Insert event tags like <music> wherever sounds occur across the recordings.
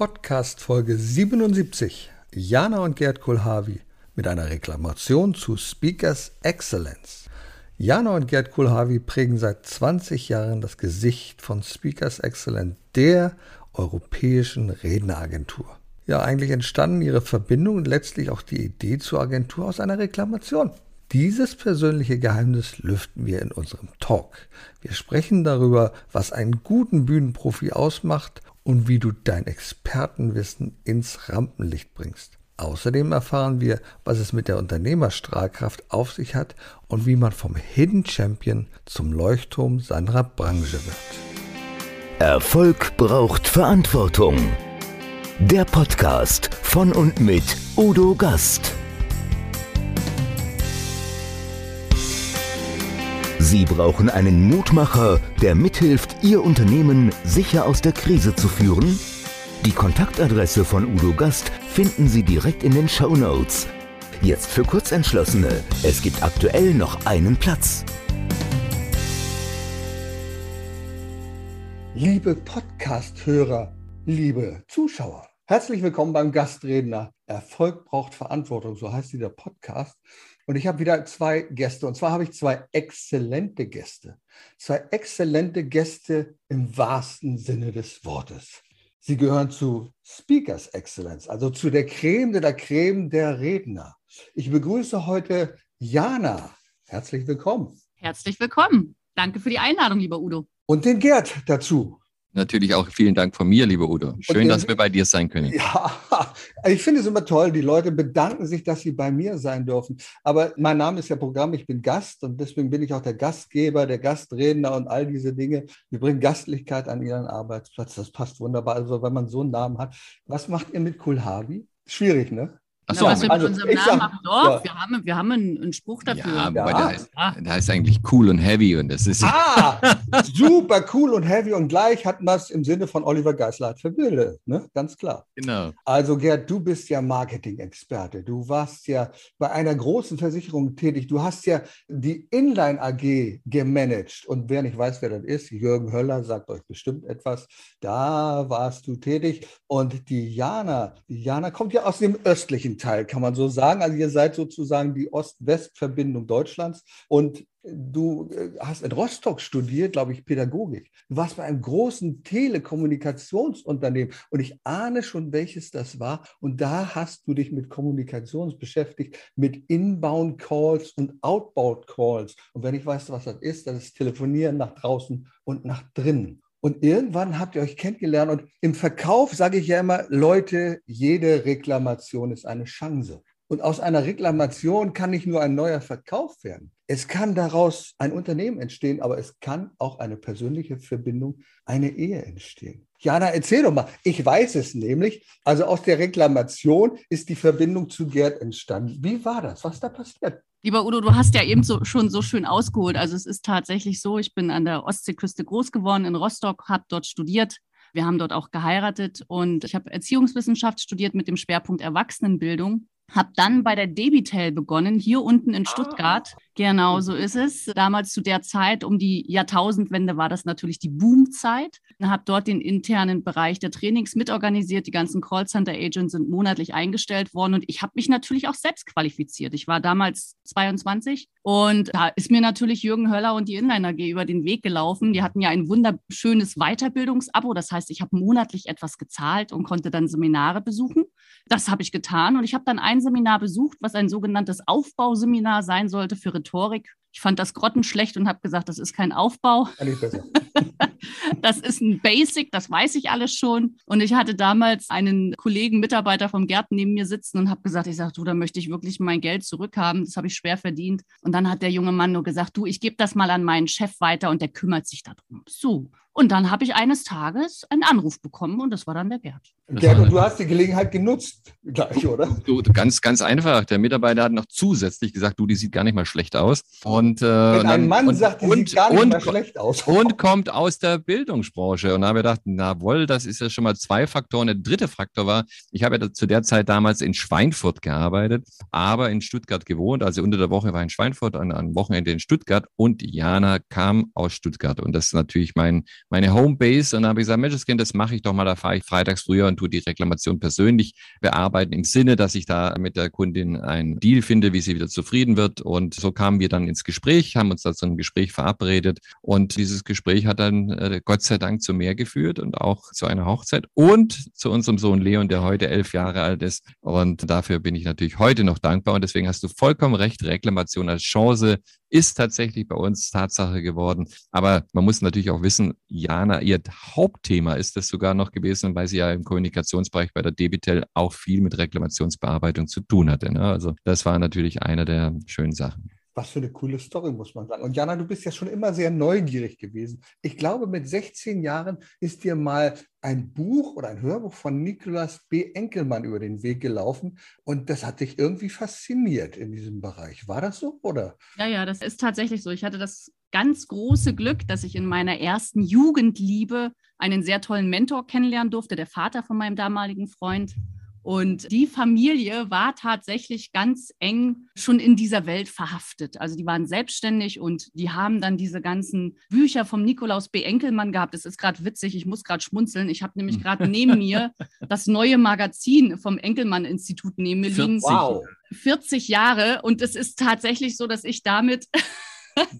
Podcast Folge 77. Jana und Gerd Kohlhavi mit einer Reklamation zu Speakers Excellence. Jana und Gerd Kohlhavi prägen seit 20 Jahren das Gesicht von Speakers Excellence, der europäischen Redneragentur. Ja, eigentlich entstanden ihre Verbindung und letztlich auch die Idee zur Agentur aus einer Reklamation. Dieses persönliche Geheimnis lüften wir in unserem Talk. Wir sprechen darüber, was einen guten Bühnenprofi ausmacht und wie du dein Expertenwissen ins Rampenlicht bringst. Außerdem erfahren wir, was es mit der Unternehmerstrahlkraft auf sich hat und wie man vom Hidden Champion zum Leuchtturm seiner Branche wird. Erfolg braucht Verantwortung. Der Podcast von und mit Udo Gast. Sie brauchen einen Mutmacher, der mithilft, Ihr Unternehmen sicher aus der Krise zu führen? Die Kontaktadresse von Udo Gast finden Sie direkt in den Show Notes. Jetzt für Kurzentschlossene. Es gibt aktuell noch einen Platz. Liebe Podcast-Hörer, liebe Zuschauer, herzlich willkommen beim Gastredner. Erfolg braucht Verantwortung, so heißt dieser Podcast. Und ich habe wieder zwei Gäste. Und zwar habe ich zwei exzellente Gäste. Zwei exzellente Gäste im wahrsten Sinne des Wortes. Sie gehören zu Speakers Excellence, also zu der Creme de la Creme der Redner. Ich begrüße heute Jana. Herzlich willkommen. Herzlich willkommen. Danke für die Einladung, lieber Udo. Und den Gerd dazu. Natürlich auch vielen Dank von mir, lieber Udo. Schön, dass wir bei dir sein können. Ja, <laughs> ich finde es immer toll. Die Leute bedanken sich, dass sie bei mir sein dürfen. Aber mein Name ist ja Programm, ich bin Gast und deswegen bin ich auch der Gastgeber, der Gastredner und all diese Dinge. Wir bringen Gastlichkeit an ihren Arbeitsplatz. Das passt wunderbar. Also, wenn man so einen Namen hat. Was macht ihr mit Kulhavi? Schwierig, ne? Achso, was wir mit also, unserem Namen sag, machen, doch, ja. wir haben, wir haben einen, einen Spruch dafür. Ja, aber ja. Der, heißt, der heißt eigentlich cool und heavy und das ist. Ah, super cool und heavy und gleich hat man es im Sinne von Oliver Geisler verbildet, ne? Ganz klar. Genau. Also Gerd, du bist ja Marketing-Experte. Du warst ja bei einer großen Versicherung tätig. Du hast ja die Inline AG gemanagt und wer nicht weiß, wer das ist, Jürgen Höller sagt euch bestimmt etwas. Da warst du tätig und die Jana, die Jana kommt ja aus dem östlichen Teil, kann man so sagen. Also ihr seid sozusagen die Ost-West-Verbindung Deutschlands und du äh, hast in Rostock studiert, glaube ich, Pädagogik. Du warst bei einem großen Telekommunikationsunternehmen und ich ahne schon, welches das war. Und da hast du dich mit Kommunikation beschäftigt, mit Inbound-Calls und Outbound-Calls. Und wenn ich weiß, was das ist, das ist Telefonieren nach draußen und nach drinnen. Und irgendwann habt ihr euch kennengelernt und im Verkauf sage ich ja immer, Leute, jede Reklamation ist eine Chance. Und aus einer Reklamation kann nicht nur ein neuer Verkauf werden. Es kann daraus ein Unternehmen entstehen, aber es kann auch eine persönliche Verbindung, eine Ehe entstehen. Jana, erzähl doch mal. Ich weiß es nämlich. Also aus der Reklamation ist die Verbindung zu Gerd entstanden. Wie war das? Was da passiert? Lieber Udo, du hast ja eben so, schon so schön ausgeholt. Also es ist tatsächlich so, ich bin an der Ostseeküste groß geworden in Rostock, habe dort studiert. Wir haben dort auch geheiratet und ich habe Erziehungswissenschaft studiert mit dem Schwerpunkt Erwachsenenbildung habe dann bei der Debitel begonnen, hier unten in Stuttgart. Ah. Genau, so ist es. Damals zu der Zeit, um die Jahrtausendwende, war das natürlich die Boomzeit. Habe dort den internen Bereich der Trainings mitorganisiert. Die ganzen Callcenter-Agents sind monatlich eingestellt worden und ich habe mich natürlich auch selbst qualifiziert. Ich war damals 22 und da ist mir natürlich Jürgen Höller und die Inline AG über den Weg gelaufen. Die hatten ja ein wunderschönes Weiterbildungsabo. Das heißt, ich habe monatlich etwas gezahlt und konnte dann Seminare besuchen. Das habe ich getan und ich habe dann ein Seminar besucht, was ein sogenanntes Aufbauseminar sein sollte für Rhetorik. Ich fand das grottenschlecht und habe gesagt, das ist kein Aufbau. <laughs> das ist ein Basic, das weiß ich alles schon. Und ich hatte damals einen Kollegen, Mitarbeiter vom Gerd neben mir sitzen und habe gesagt, ich sage, du, da möchte ich wirklich mein Geld zurückhaben. Das habe ich schwer verdient. Und dann hat der junge Mann nur gesagt, du, ich gebe das mal an meinen Chef weiter und der kümmert sich darum. So. Und dann habe ich eines Tages einen Anruf bekommen und das war dann der Gerd. Gerd, und du hast die Gelegenheit genutzt, gleich, oder? Du, ganz, ganz einfach. Der Mitarbeiter hat noch zusätzlich gesagt, du, die sieht gar nicht mal schlecht aus. Und, äh, Wenn ein Mann und, sagt, die und, sieht gar nicht und, mal schlecht aus. Und kommt aus der Bildungsbranche. Und da habe ich gedacht, na wohl, das ist ja schon mal zwei Faktoren. Der dritte Faktor war, ich habe ja zu der Zeit damals in Schweinfurt gearbeitet, aber in Stuttgart gewohnt. Also unter der Woche war ich in Schweinfurt, an, am Wochenende in Stuttgart und Jana kam aus Stuttgart. Und das ist natürlich mein, meine Homebase. Und da habe ich gesagt, Mensch, das mache ich doch mal. Da fahre ich freitags früher und tue die Reklamation persönlich bearbeiten im Sinne, dass ich da mit der Kundin einen Deal finde, wie sie wieder zufrieden wird. Und so kamen wir dann ins Gespräch, haben uns da zu einem Gespräch verabredet. Und dieses Gespräch hat dann äh, Gott sei Dank zu mehr geführt und auch zu einer Hochzeit und zu unserem Sohn Leon, der heute elf Jahre alt ist. Und dafür bin ich natürlich heute noch dankbar. Und deswegen hast du vollkommen recht, Reklamation als Chance ist tatsächlich bei uns Tatsache geworden. Aber man muss natürlich auch wissen, Jana, ihr Hauptthema ist das sogar noch gewesen, weil sie ja im Kommunikationsbereich bei der Debitel auch viel mit Reklamationsbearbeitung zu tun hatte. Ne? Also das war natürlich einer der schönen Sachen. Was für eine coole Story, muss man sagen. Und Jana, du bist ja schon immer sehr neugierig gewesen. Ich glaube, mit 16 Jahren ist dir mal ein Buch oder ein Hörbuch von Nikolaus B. Enkelmann über den Weg gelaufen und das hat dich irgendwie fasziniert in diesem Bereich. War das so, oder? Ja, ja, das ist tatsächlich so. Ich hatte das ganz große Glück, dass ich in meiner ersten Jugendliebe einen sehr tollen Mentor kennenlernen durfte, der Vater von meinem damaligen Freund. Und die Familie war tatsächlich ganz eng schon in dieser Welt verhaftet. Also die waren selbstständig und die haben dann diese ganzen Bücher vom Nikolaus B. Enkelmann gehabt. Es ist gerade witzig, ich muss gerade schmunzeln. Ich habe nämlich gerade <laughs> neben mir das neue Magazin vom Enkelmann-Institut neben mir liegen. Wow. 40 Jahre und es ist tatsächlich so, dass ich damit. <laughs>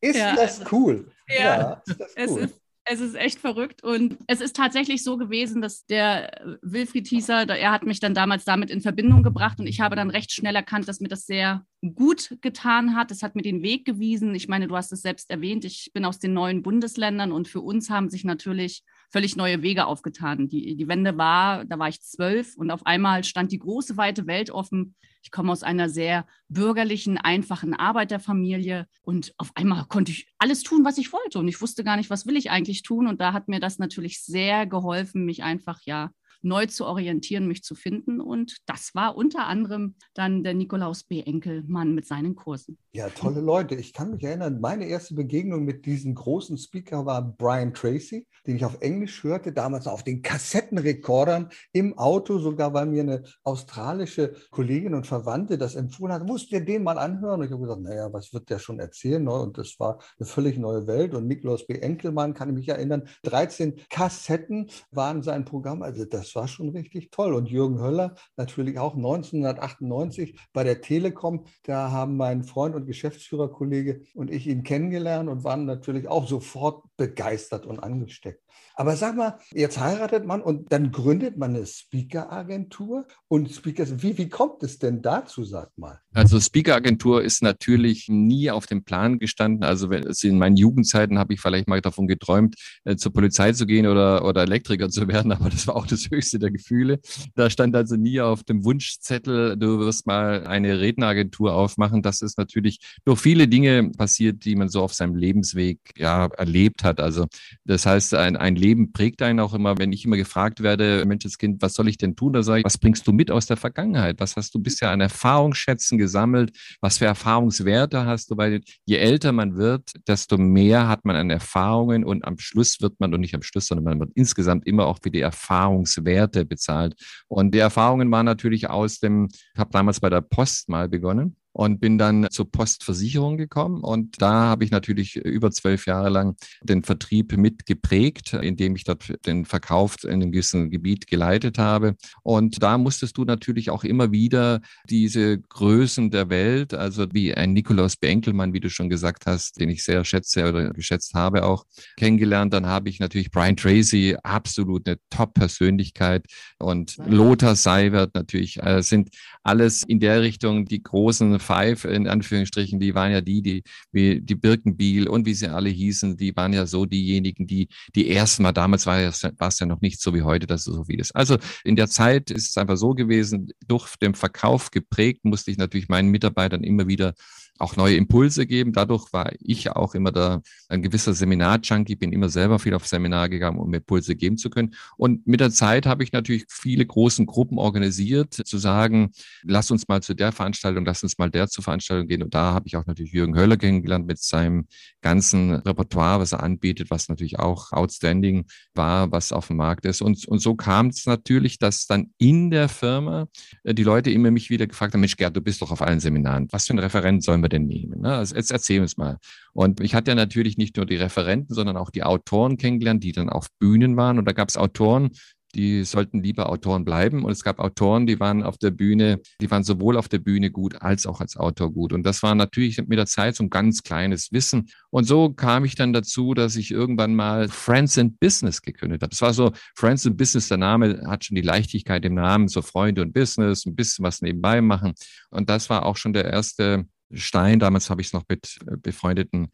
ist ja, das cool? Ja, ja ist das cool. es ist es ist echt verrückt. Und es ist tatsächlich so gewesen, dass der Wilfried Hieser, er hat mich dann damals damit in Verbindung gebracht und ich habe dann recht schnell erkannt, dass mir das sehr gut getan hat. Es hat mir den Weg gewiesen. Ich meine, du hast es selbst erwähnt, ich bin aus den neuen Bundesländern und für uns haben sich natürlich völlig neue Wege aufgetan. Die, die Wende war, da war ich zwölf und auf einmal stand die große, weite Welt offen. Ich komme aus einer sehr bürgerlichen, einfachen Arbeiterfamilie und auf einmal konnte ich alles tun, was ich wollte und ich wusste gar nicht, was will ich eigentlich tun und da hat mir das natürlich sehr geholfen, mich einfach ja neu zu orientieren, mich zu finden. Und das war unter anderem dann der Nikolaus B. Enkelmann mit seinen Kursen. Ja, tolle Leute. Ich kann mich erinnern, meine erste Begegnung mit diesem großen Speaker war Brian Tracy, den ich auf Englisch hörte, damals auf den Kassettenrekordern im Auto, sogar weil mir eine australische Kollegin und Verwandte das empfohlen hat, musst dir den mal anhören. Und ich habe gesagt, naja, was wird der schon erzählen? Ne? Und das war eine völlig neue Welt. Und Nikolaus B. Enkelmann, kann ich mich erinnern, 13 Kassetten waren sein Programm. Also das das war schon richtig toll. Und Jürgen Höller natürlich auch 1998 bei der Telekom. Da haben mein Freund und Geschäftsführerkollege und ich ihn kennengelernt und waren natürlich auch sofort begeistert und angesteckt. Aber sag mal, jetzt heiratet man und dann gründet man eine Speaker-Agentur und Speakers, wie, wie kommt es denn dazu, sag mal? Also Speaker-Agentur ist natürlich nie auf dem Plan gestanden. Also in meinen Jugendzeiten habe ich vielleicht mal davon geträumt, äh, zur Polizei zu gehen oder, oder Elektriker zu werden, <laughs> aber das war auch das höchste der Gefühle. Da stand also nie auf dem Wunschzettel, du wirst mal eine Redneragentur aufmachen. Das ist natürlich durch viele Dinge passiert, die man so auf seinem Lebensweg ja erlebt hat. Also das heißt, ein, ein Leben prägt einen auch immer, wenn ich immer gefragt werde, Menschenskind, was soll ich denn tun? Da sage ich, was bringst du mit aus der Vergangenheit? Was hast du bisher an Erfahrungsschätzen gesammelt? Was für Erfahrungswerte hast du? Weil je älter man wird, desto mehr hat man an Erfahrungen und am Schluss wird man, und nicht am Schluss, sondern man wird insgesamt immer auch für die Erfahrungswerte bezahlt. Und die Erfahrungen waren natürlich aus dem, ich habe damals bei der Post mal begonnen und bin dann zur Postversicherung gekommen. Und da habe ich natürlich über zwölf Jahre lang den Vertrieb mitgeprägt, indem ich dort den Verkauf in einem gewissen Gebiet geleitet habe. Und da musstest du natürlich auch immer wieder diese Größen der Welt, also wie ein Nikolaus Benkelmann, wie du schon gesagt hast, den ich sehr schätze oder geschätzt habe, auch kennengelernt. Dann habe ich natürlich Brian Tracy, absolut eine Top-Persönlichkeit und Lothar Seiwert natürlich, äh, sind alles in der Richtung die großen Five in Anführungsstrichen, die waren ja die, die, wie die Birkenbiel und wie sie alle hießen, die waren ja so diejenigen, die, die ersten Mal, damals war, ja, war es ja noch nicht so wie heute, dass es so viel ist. Also in der Zeit ist es einfach so gewesen, durch den Verkauf geprägt, musste ich natürlich meinen Mitarbeitern immer wieder auch neue Impulse geben. Dadurch war ich auch immer da ein gewisser Seminar-Junkie, bin immer selber viel auf Seminar gegangen, um Impulse geben zu können. Und mit der Zeit habe ich natürlich viele großen Gruppen organisiert, zu sagen, lass uns mal zu der Veranstaltung, lass uns mal der zur Veranstaltung gehen. Und da habe ich auch natürlich Jürgen Höller kennengelernt mit seinem ganzen Repertoire, was er anbietet, was natürlich auch outstanding war, was auf dem Markt ist. Und, und so kam es natürlich, dass dann in der Firma äh, die Leute immer mich wieder gefragt haben, Mensch, Gerd, du bist doch auf allen Seminaren. Was für ein Referent sollen wir denn nehmen? Ne? Also jetzt erzähl uns mal. Und ich hatte ja natürlich nicht nur die Referenten, sondern auch die Autoren kennengelernt, die dann auf Bühnen waren. Und da gab es Autoren, die sollten lieber Autoren bleiben. Und es gab Autoren, die waren auf der Bühne, die waren sowohl auf der Bühne gut als auch als Autor gut. Und das war natürlich mit der Zeit so ein ganz kleines Wissen. Und so kam ich dann dazu, dass ich irgendwann mal Friends in Business gegründet habe. Es war so, Friends in Business, der Name hat schon die Leichtigkeit im Namen, so Freunde und Business, ein bisschen was nebenbei machen. Und das war auch schon der erste Stein. Damals habe ich es noch mit äh, befreundeten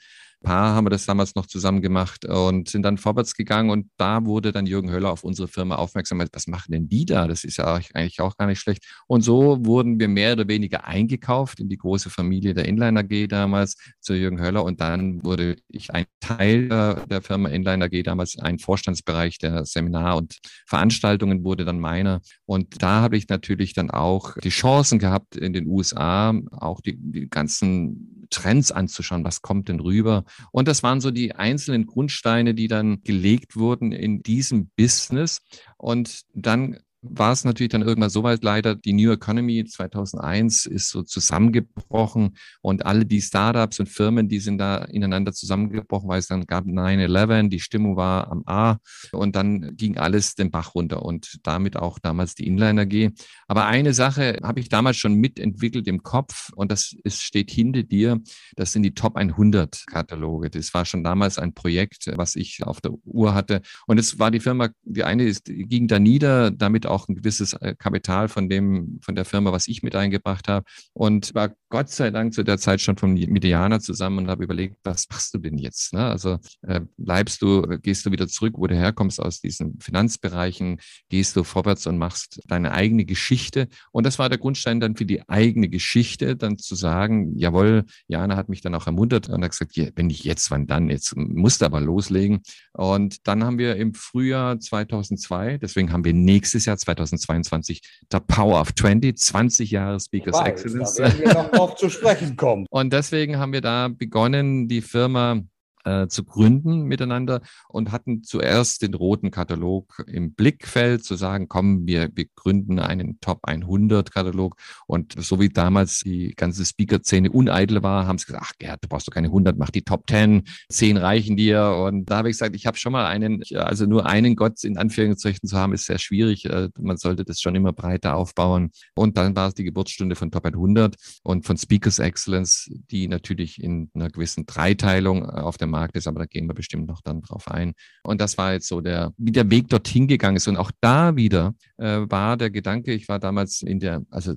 Paar haben wir das damals noch zusammen gemacht und sind dann vorwärts gegangen und da wurde dann Jürgen Höller auf unsere Firma aufmerksam. Was machen denn die da? Das ist ja eigentlich auch gar nicht schlecht. Und so wurden wir mehr oder weniger eingekauft in die große Familie der Inline AG damals zu Jürgen Höller und dann wurde ich ein Teil der Firma Inline AG damals, ein Vorstandsbereich der Seminar- und Veranstaltungen wurde dann meiner. Und da habe ich natürlich dann auch die Chancen gehabt, in den USA auch die, die ganzen Trends anzuschauen, was kommt denn rüber. Und das waren so die einzelnen Grundsteine, die dann gelegt wurden in diesem Business. Und dann war es natürlich dann irgendwann so weit leider, die New Economy 2001 ist so zusammengebrochen und alle die Startups und Firmen, die sind da ineinander zusammengebrochen, weil es dann gab 9-11, die Stimmung war am A und dann ging alles den Bach runter und damit auch damals die Inliner AG. Aber eine Sache habe ich damals schon mitentwickelt im Kopf und das ist, steht hinter dir, das sind die Top 100 Kataloge. Das war schon damals ein Projekt, was ich auf der Uhr hatte und es war die Firma, die eine ist, ging da nieder, damit auch auch ein gewisses äh, Kapital von dem, von der Firma, was ich mit eingebracht habe. Und war Gott sei Dank zu der Zeit schon vom Medianer zusammen und habe überlegt, was machst du denn jetzt? Ne? Also äh, bleibst du, gehst du wieder zurück, wo du herkommst aus diesen Finanzbereichen, gehst du vorwärts und machst deine eigene Geschichte. Und das war der Grundstein dann für die eigene Geschichte, dann zu sagen, jawohl, Jana hat mich dann auch ermuntert und hat gesagt, wenn nicht jetzt, wann dann? Jetzt musst du aber loslegen. Und dann haben wir im Frühjahr 2002, deswegen haben wir nächstes Jahr 2022 der Power of 20, 20 Jahre Speakers Weiß, Excellence. Da werden wir noch drauf zu sprechen kommen. Und deswegen haben wir da begonnen, die Firma äh, zu gründen miteinander und hatten zuerst den roten Katalog im Blickfeld, zu sagen, komm, wir, wir gründen einen Top 100 Katalog. Und so wie damals die ganze Speaker-Szene uneitel war, haben sie gesagt, ach Gerd, du brauchst doch keine 100, mach die Top 10, 10 reichen dir. Und da habe ich gesagt, ich habe schon mal einen, also nur einen Gott in Anführungszeichen zu haben, ist sehr schwierig. Äh, man sollte das schon immer breiter aufbauen. Und dann war es die Geburtsstunde von Top 100 und von Speakers Excellence, die natürlich in einer gewissen Dreiteilung auf dem Markt ist, aber da gehen wir bestimmt noch dann drauf ein. Und das war jetzt so der, wie der Weg dorthin gegangen ist. Und auch da wieder äh, war der Gedanke, ich war damals in der, also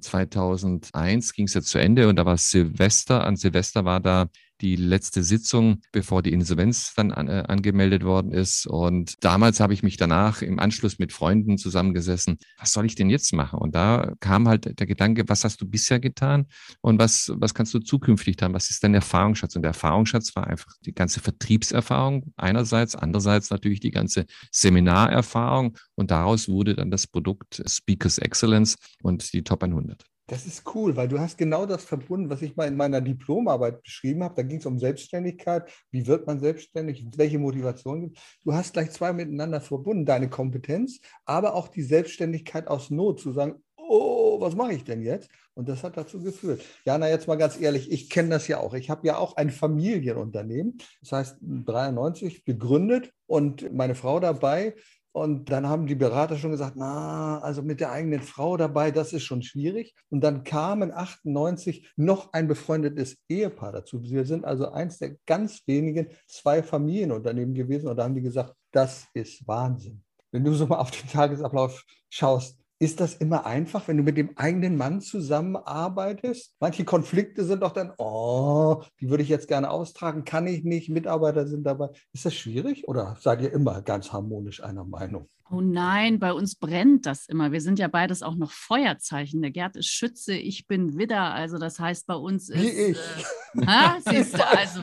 2001 ging es jetzt zu Ende und da war Silvester. An Silvester war da die letzte Sitzung, bevor die Insolvenz dann an, äh, angemeldet worden ist. Und damals habe ich mich danach im Anschluss mit Freunden zusammengesessen. Was soll ich denn jetzt machen? Und da kam halt der Gedanke, was hast du bisher getan und was, was kannst du zukünftig tun? Was ist dein Erfahrungsschatz? Und der Erfahrungsschatz war einfach die ganze Vertriebserfahrung einerseits, andererseits natürlich die ganze Seminarerfahrung. Und daraus wurde dann das Produkt Speakers Excellence und die Top 100. Das ist cool, weil du hast genau das verbunden, was ich mal in meiner Diplomarbeit beschrieben habe. Da ging es um Selbstständigkeit. Wie wird man selbstständig? Welche Motivation gibt Du hast gleich zwei miteinander verbunden. Deine Kompetenz, aber auch die Selbstständigkeit aus Not, zu sagen, oh, was mache ich denn jetzt? Und das hat dazu geführt. Jana, jetzt mal ganz ehrlich, ich kenne das ja auch. Ich habe ja auch ein Familienunternehmen, das heißt 93 gegründet und meine Frau dabei. Und dann haben die Berater schon gesagt, na, also mit der eigenen Frau dabei, das ist schon schwierig. Und dann kamen 98 noch ein befreundetes Ehepaar dazu. Wir sind also eins der ganz wenigen zwei Familienunternehmen gewesen. Und da haben die gesagt, das ist Wahnsinn. Wenn du so mal auf den Tagesablauf schaust, ist das immer einfach, wenn du mit dem eigenen Mann zusammenarbeitest? Manche Konflikte sind doch dann, oh, die würde ich jetzt gerne austragen, kann ich nicht, Mitarbeiter sind dabei. Ist das schwierig oder seid ihr immer ganz harmonisch einer Meinung? Oh nein, bei uns brennt das immer. Wir sind ja beides auch noch Feuerzeichen. Der Gerd ist Schütze, ich bin Widder. Also das heißt, bei uns ist. Wie ich. Äh, <laughs> ha, siehst du, also,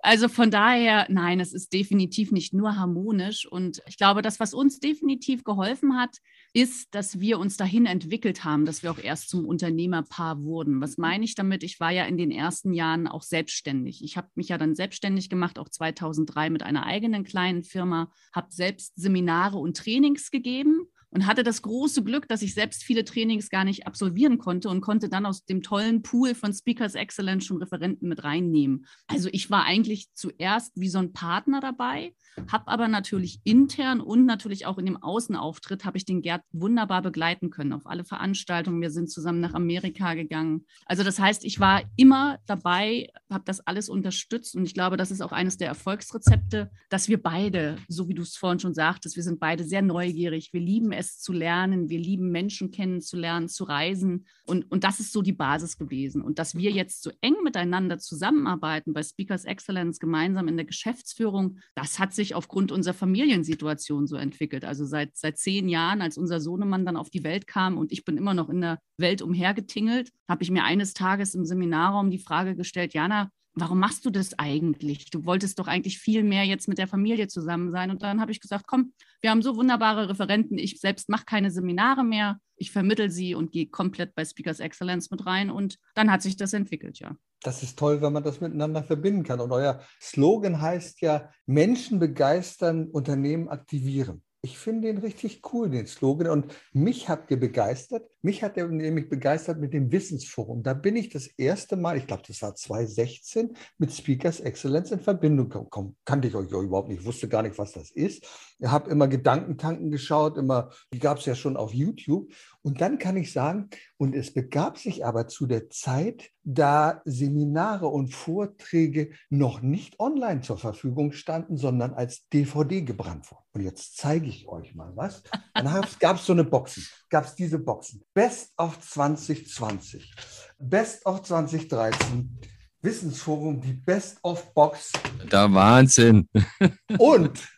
also von daher, nein, es ist definitiv nicht nur harmonisch. Und ich glaube, das, was uns definitiv geholfen hat, ist, dass wir uns dahin entwickelt haben, dass wir auch erst zum Unternehmerpaar wurden. Was meine ich damit? Ich war ja in den ersten Jahren auch selbstständig. Ich habe mich ja dann selbstständig gemacht, auch 2003 mit einer eigenen kleinen Firma, habe selbst Seminare und Trainings gegeben und hatte das große Glück, dass ich selbst viele Trainings gar nicht absolvieren konnte und konnte dann aus dem tollen Pool von Speakers Excellence schon Referenten mit reinnehmen. Also ich war eigentlich zuerst wie so ein Partner dabei, habe aber natürlich intern und natürlich auch in dem Außenauftritt habe ich den Gerd wunderbar begleiten können auf alle Veranstaltungen. Wir sind zusammen nach Amerika gegangen. Also das heißt, ich war immer dabei, habe das alles unterstützt und ich glaube, das ist auch eines der Erfolgsrezepte, dass wir beide, so wie du es vorhin schon sagtest, wir sind beide sehr neugierig, wir lieben es zu lernen. Wir lieben Menschen kennenzulernen, zu reisen. Und, und das ist so die Basis gewesen. Und dass wir jetzt so eng miteinander zusammenarbeiten bei Speakers Excellence gemeinsam in der Geschäftsführung, das hat sich aufgrund unserer Familiensituation so entwickelt. Also seit, seit zehn Jahren, als unser Sohnemann dann auf die Welt kam und ich bin immer noch in der Welt umhergetingelt, habe ich mir eines Tages im Seminarraum die Frage gestellt, Jana, warum machst du das eigentlich? Du wolltest doch eigentlich viel mehr jetzt mit der Familie zusammen sein. Und dann habe ich gesagt, komm, wir haben so wunderbare Referenten. Ich selbst mache keine Seminare mehr. Ich vermittel sie und gehe komplett bei Speakers Excellence mit rein. Und dann hat sich das entwickelt, ja. Das ist toll, wenn man das miteinander verbinden kann. Und euer Slogan heißt ja, Menschen begeistern, Unternehmen aktivieren. Ich finde den richtig cool, den Slogan. Und mich hat der begeistert. Mich hat er nämlich begeistert mit dem Wissensforum. Da bin ich das erste Mal, ich glaube, das war 2016, mit Speakers Excellence in Verbindung gekommen. Kannte ich euch überhaupt nicht, wusste gar nicht, was das ist. Ich habe immer Gedankentanken geschaut, immer, die gab es ja schon auf YouTube. Und dann kann ich sagen, und es begab sich aber zu der Zeit, da Seminare und Vorträge noch nicht online zur Verfügung standen, sondern als DVD gebrannt wurden. Und jetzt zeige ich euch mal was. Dann gab es so eine Boxen, gab es diese Boxen. Best of 2020, Best of 2013, Wissensforum, die Best of Box. Da Wahnsinn. <laughs> Und,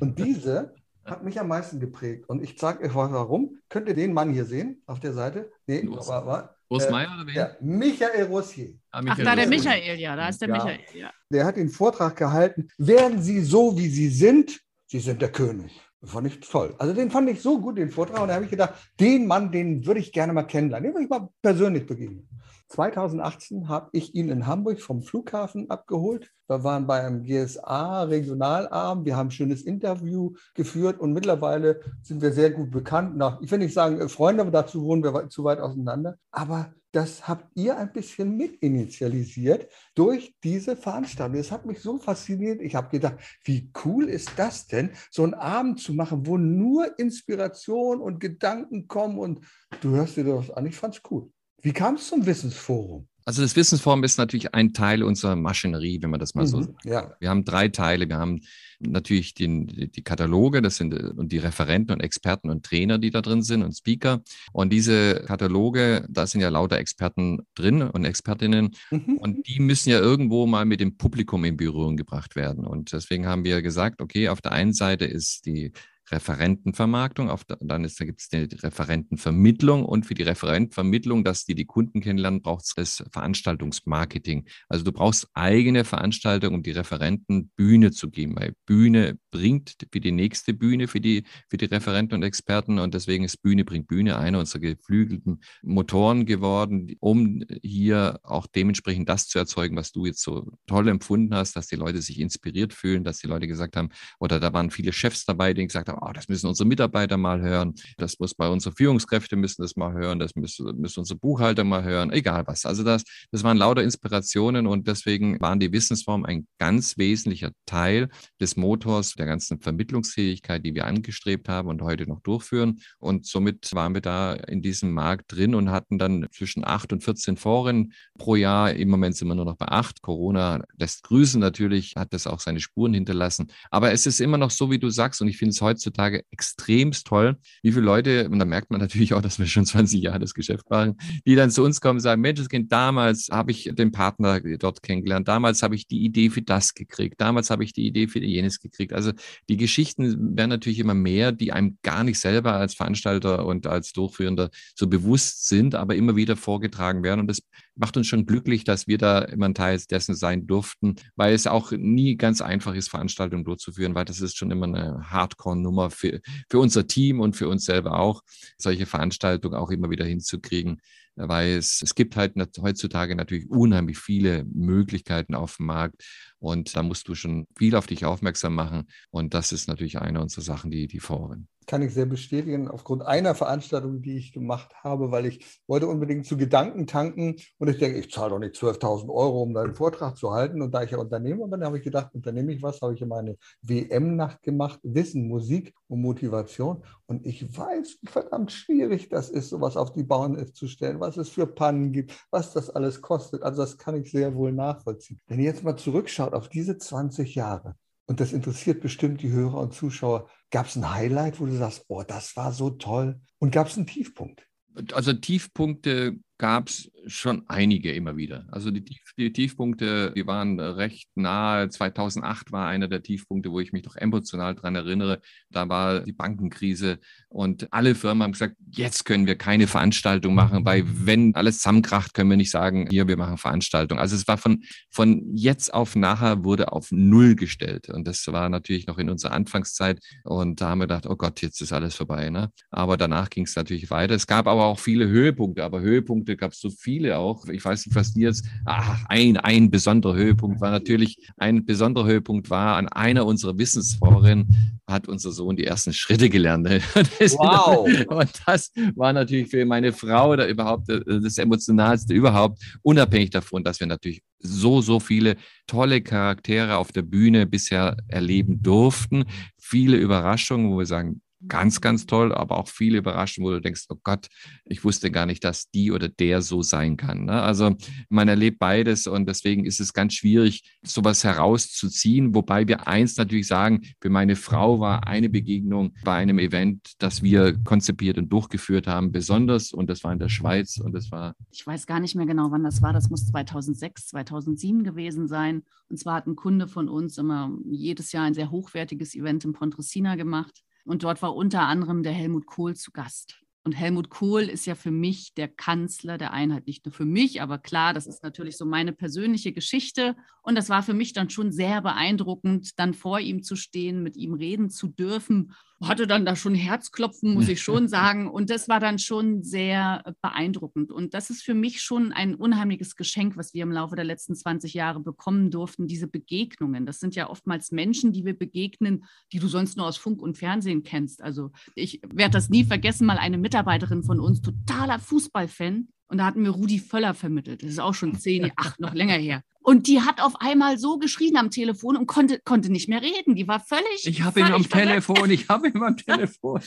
und diese hat mich am meisten geprägt. Und ich sage euch warum. Könnt ihr den Mann hier sehen auf der Seite? Nee, Urs, aber, aber, Urs Meier oder wen? Ja, Michael Rossier. Ah, Michael Ach, da der Michael, ja, da ist der ja. Michael. Ja. Der hat den Vortrag gehalten. Werden Sie so, wie Sie sind, Sie sind der König. Fand ich toll. Also den fand ich so gut, den Vortrag. Und da habe ich gedacht, den Mann, den würde ich gerne mal kennenlernen. Den würde ich mal persönlich begegnen. 2018 habe ich ihn in Hamburg vom Flughafen abgeholt. Wir waren bei einem GSA-Regionalabend. Wir haben ein schönes Interview geführt und mittlerweile sind wir sehr gut bekannt. Ich will nicht sagen äh, Freunde, aber dazu wohnen wir zu weit auseinander. Aber das habt ihr ein bisschen mitinitialisiert durch diese Veranstaltung. Das hat mich so fasziniert. Ich habe gedacht, wie cool ist das denn, so einen Abend zu machen, wo nur Inspiration und Gedanken kommen und du hörst dir das an. Ich fand es cool. Wie kam es zum Wissensforum? Also das Wissensforum ist natürlich ein Teil unserer Maschinerie, wenn man das mal mhm, so sagt. Ja. Wir haben drei Teile. Wir haben natürlich den, die Kataloge, das sind und die Referenten und Experten und Trainer, die da drin sind und Speaker. Und diese Kataloge, da sind ja lauter Experten drin und Expertinnen. Mhm. Und die müssen ja irgendwo mal mit dem Publikum in Berührung gebracht werden. Und deswegen haben wir gesagt, okay, auf der einen Seite ist die Referentenvermarktung, auf dann da gibt es die Referentenvermittlung und für die Referentenvermittlung, dass die die Kunden kennenlernen, braucht es das Veranstaltungsmarketing. Also du brauchst eigene Veranstaltungen, um die Referenten Bühne zu geben, weil Bühne bringt für die nächste Bühne für die, für die Referenten und Experten und deswegen ist Bühne bringt Bühne einer unserer geflügelten Motoren geworden, um hier auch dementsprechend das zu erzeugen, was du jetzt so toll empfunden hast, dass die Leute sich inspiriert fühlen, dass die Leute gesagt haben, oder da waren viele Chefs dabei, die gesagt haben, oh, das müssen unsere Mitarbeiter mal hören, das muss bei unseren Führungskräften müssen das mal hören, das müssen, müssen unsere Buchhalter mal hören, egal was. Also das, das waren lauter Inspirationen und deswegen waren die Wissensformen ein ganz wesentlicher Teil des Motors der ganzen Vermittlungsfähigkeit, die wir angestrebt haben und heute noch durchführen. Und somit waren wir da in diesem Markt drin und hatten dann zwischen acht und 14 Foren pro Jahr. Im Moment sind wir nur noch bei acht. Corona lässt grüßen natürlich, hat das auch seine Spuren hinterlassen. Aber es ist immer noch so, wie du sagst, und ich finde es heute heutzutage extremst toll, wie viele Leute, und da merkt man natürlich auch, dass wir schon 20 Jahre das Geschäft machen, die dann zu uns kommen und sagen, Mensch, Kind, damals habe ich den Partner dort kennengelernt, damals habe ich die Idee für das gekriegt, damals habe ich die Idee für jenes gekriegt. Also die Geschichten werden natürlich immer mehr, die einem gar nicht selber als Veranstalter und als Durchführender so bewusst sind, aber immer wieder vorgetragen werden. Und das macht uns schon glücklich, dass wir da immer ein Teil dessen sein durften, weil es auch nie ganz einfach ist, Veranstaltungen durchzuführen, weil das ist schon immer eine Hardcore-Nummer für, für unser Team und für uns selber auch, solche Veranstaltungen auch immer wieder hinzukriegen weil es, es gibt halt heutzutage natürlich unheimlich viele Möglichkeiten auf dem Markt und da musst du schon viel auf dich aufmerksam machen und das ist natürlich eine unserer Sachen, die, die vorrennen kann ich sehr bestätigen, aufgrund einer Veranstaltung, die ich gemacht habe, weil ich wollte unbedingt zu Gedanken tanken und ich denke, ich zahle doch nicht 12.000 Euro, um da einen Vortrag zu halten. Und da ich ja Unternehmer bin, habe ich gedacht, unternehme ich was, habe ich immer eine WM-Nacht gemacht, Wissen, Musik und Motivation. Und ich weiß, wie verdammt schwierig das ist, sowas auf die Bahn zu stellen, was es für Pannen gibt, was das alles kostet. Also das kann ich sehr wohl nachvollziehen. Wenn ihr jetzt mal zurückschaut auf diese 20 Jahre, und das interessiert bestimmt die Hörer und Zuschauer. Gab es ein Highlight, wo du sagst, oh, das war so toll? Und gab es einen Tiefpunkt? Also Tiefpunkte gab es schon einige immer wieder. Also die, die, Tiefpunkte, die waren recht nahe. 2008 war einer der Tiefpunkte, wo ich mich doch emotional daran erinnere. Da war die Bankenkrise und alle Firmen haben gesagt, jetzt können wir keine Veranstaltung machen, weil wenn alles zusammenkracht, können wir nicht sagen, hier, wir machen Veranstaltung. Also es war von, von jetzt auf nachher wurde auf Null gestellt. Und das war natürlich noch in unserer Anfangszeit. Und da haben wir gedacht, oh Gott, jetzt ist alles vorbei. Ne? Aber danach ging es natürlich weiter. Es gab aber auch viele Höhepunkte, aber Höhepunkte Höhepunkte gab es so viele auch. Ich weiß nicht, was die jetzt, ach, ein, ein besonderer Höhepunkt war natürlich, ein besonderer Höhepunkt war, an einer unserer Wissensforen hat unser Sohn die ersten Schritte gelernt. <laughs> wow. Und das war natürlich für meine Frau da überhaupt äh, das Emotionalste überhaupt, unabhängig davon, dass wir natürlich so, so viele tolle Charaktere auf der Bühne bisher erleben durften. Viele Überraschungen, wo wir sagen, ganz, ganz toll, aber auch viele Überraschungen, wo du denkst, oh Gott, ich wusste gar nicht, dass die oder der so sein kann. Ne? Also man erlebt beides und deswegen ist es ganz schwierig, sowas herauszuziehen. Wobei wir eins natürlich sagen, für meine Frau war eine Begegnung bei einem Event, das wir konzipiert und durchgeführt haben, besonders und das war in der Schweiz und das war. Ich weiß gar nicht mehr genau, wann das war. Das muss 2006, 2007 gewesen sein. Und zwar hat ein Kunde von uns immer jedes Jahr ein sehr hochwertiges Event in Pontresina gemacht. Und dort war unter anderem der Helmut Kohl zu Gast. Und Helmut Kohl ist ja für mich der Kanzler der Einheit, nicht nur für mich, aber klar, das ist natürlich so meine persönliche Geschichte. Und das war für mich dann schon sehr beeindruckend, dann vor ihm zu stehen, mit ihm reden zu dürfen hatte dann da schon Herzklopfen, muss ich schon <laughs> sagen. Und das war dann schon sehr beeindruckend. Und das ist für mich schon ein unheimliches Geschenk, was wir im Laufe der letzten 20 Jahre bekommen durften, diese Begegnungen. Das sind ja oftmals Menschen, die wir begegnen, die du sonst nur aus Funk und Fernsehen kennst. Also ich werde das nie vergessen, mal eine Mitarbeiterin von uns, totaler Fußballfan, und da hatten wir Rudi Völler vermittelt. Das ist auch schon zehn, ach, noch länger her. Und die hat auf einmal so geschrien am Telefon und konnte, konnte nicht mehr reden. Die war völlig. Ich habe ihn am Telefon, ich habe ihn am Telefon.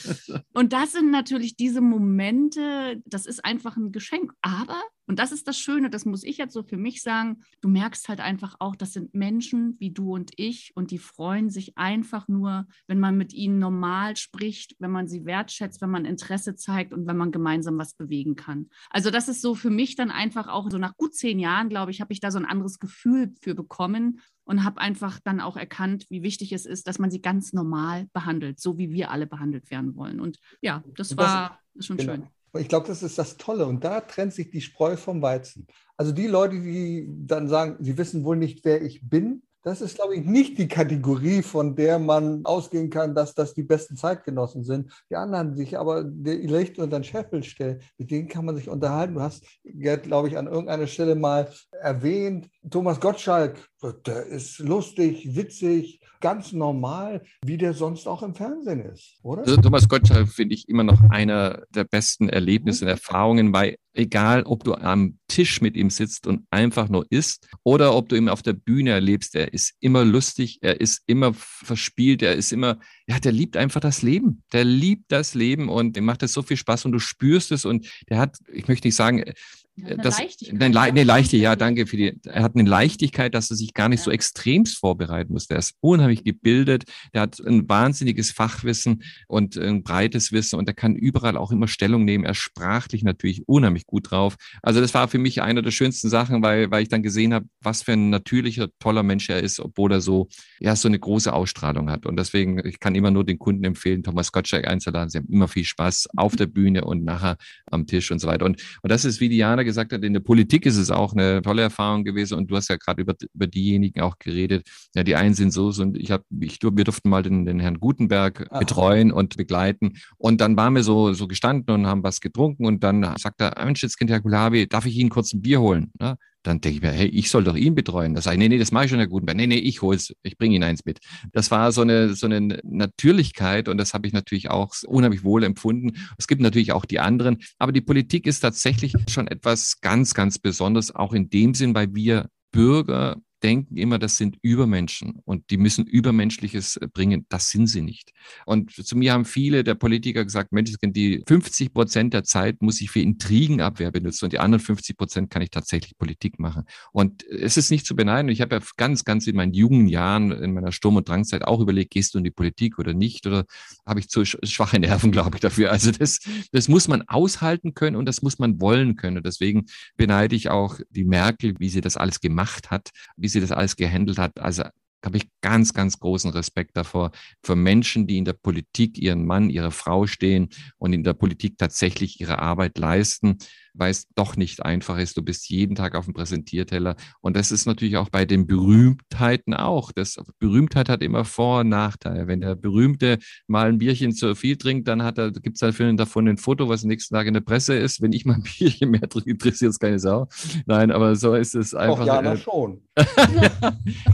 und das sind natürlich diese Momente, das ist einfach ein Geschenk. Aber und das ist das Schöne, das muss ich jetzt so für mich sagen. Du merkst halt einfach auch, das sind Menschen wie du und ich und die freuen sich einfach nur, wenn man mit ihnen normal spricht, wenn man sie wertschätzt, wenn man Interesse zeigt und wenn man gemeinsam was bewegen kann. Also das ist so für mich dann einfach auch so nach gut zehn Jahren, glaube ich, habe ich da so ein anderes Gefühl für bekommen und habe einfach dann auch erkannt, wie wichtig es ist, dass man sie ganz normal behandelt, so wie wir alle behandelt werden wollen. Und ja, das war das, schon genau. schön. Ich glaube, das ist das Tolle. Und da trennt sich die Spreu vom Weizen. Also die Leute, die dann sagen, sie wissen wohl nicht, wer ich bin, das ist, glaube ich, nicht die Kategorie, von der man ausgehen kann, dass das die besten Zeitgenossen sind. Die anderen, sich aber der Licht unter den Scheffel stellen, mit denen kann man sich unterhalten. Du hast, Gerd, glaube ich, an irgendeiner Stelle mal erwähnt, Thomas Gottschalk, der ist lustig, witzig, ganz normal, wie der sonst auch im Fernsehen ist, oder? Also Thomas Gottschalk finde ich immer noch einer der besten Erlebnisse und Erfahrungen, weil egal, ob du am Tisch mit ihm sitzt und einfach nur isst oder ob du ihn auf der Bühne erlebst, er ist immer lustig, er ist immer verspielt, er ist immer, ja, der liebt einfach das Leben. Der liebt das Leben und dem macht es so viel Spaß und du spürst es und der hat, ich möchte nicht sagen, eine das, Leichtigkeit. Eine, leichte, ja, danke für die. Er hat eine Leichtigkeit, dass er sich gar nicht ja. so extremst vorbereiten muss. Der ist unheimlich gebildet, der hat ein wahnsinniges Fachwissen und ein breites Wissen und er kann überall auch immer Stellung nehmen. Er ist sprachlich natürlich unheimlich gut drauf. Also das war für mich eine der schönsten Sachen, weil, weil ich dann gesehen habe, was für ein natürlicher, toller Mensch er ist, obwohl er so, ja, so eine große Ausstrahlung hat. Und deswegen, ich kann immer nur den Kunden empfehlen, Thomas Gottschalk einzuladen. Sie haben immer viel Spaß auf der Bühne und nachher am Tisch und so weiter. Und, und das ist, wie Diana gesagt hat, in der Politik ist es auch eine tolle Erfahrung gewesen. Und du hast ja gerade über, über diejenigen auch geredet. Ja, die einen sind so, und ich habe, ich, wir durften mal den, den Herrn Gutenberg Aha. betreuen und begleiten. Und dann waren wir so, so gestanden und haben was getrunken. Und dann sagt er, Mensch, jetzt Kind Herr Kulabi, darf ich Ihnen kurz ein Bier holen? Ja? Dann denke ich mir, hey, ich soll doch ihn betreuen. Da sage ich, nee, nee, das mache ich schon, Herr Gutenberg. Nee, nee, ich hole es, ich bringe ihn eins mit. Das war so eine, so eine Natürlichkeit und das habe ich natürlich auch unheimlich wohl empfunden. Es gibt natürlich auch die anderen, aber die Politik ist tatsächlich schon etwas ganz, ganz Besonderes, auch in dem Sinn, weil wir Bürger denken immer, das sind Übermenschen und die müssen Übermenschliches äh, bringen. Das sind sie nicht. Und zu mir haben viele der Politiker gesagt, Mensch, die 50 Prozent der Zeit muss ich für Intrigenabwehr benutzen und die anderen 50 Prozent kann ich tatsächlich Politik machen. Und es ist nicht zu beneiden. Ich habe ja ganz, ganz in meinen jungen Jahren, in meiner Sturm- und Drangzeit auch überlegt, gehst du in die Politik oder nicht? Oder habe ich zu schwache Nerven, <laughs> glaube ich, dafür. Also das, das muss man aushalten können und das muss man wollen können. deswegen beneide ich auch die Merkel, wie sie das alles gemacht hat, wie sie das alles gehandelt hat. Also habe ich ganz, ganz großen Respekt davor, für Menschen, die in der Politik ihren Mann, ihre Frau stehen und in der Politik tatsächlich ihre Arbeit leisten weil es doch nicht einfach ist. Du bist jeden Tag auf dem Präsentierteller. Und das ist natürlich auch bei den Berühmtheiten auch. Das Berühmtheit hat immer Vor- und Nachteile. Wenn der Berühmte mal ein Bierchen zu viel trinkt, dann hat er, gibt es halt davon ein Foto, was nächsten Tag in der Presse ist. Wenn ich mal ein <laughs> Bierchen mehr trinke, interessiert es keine Sau. Nein, aber so ist es einfach. Doch, ja, äh, schon. <laughs>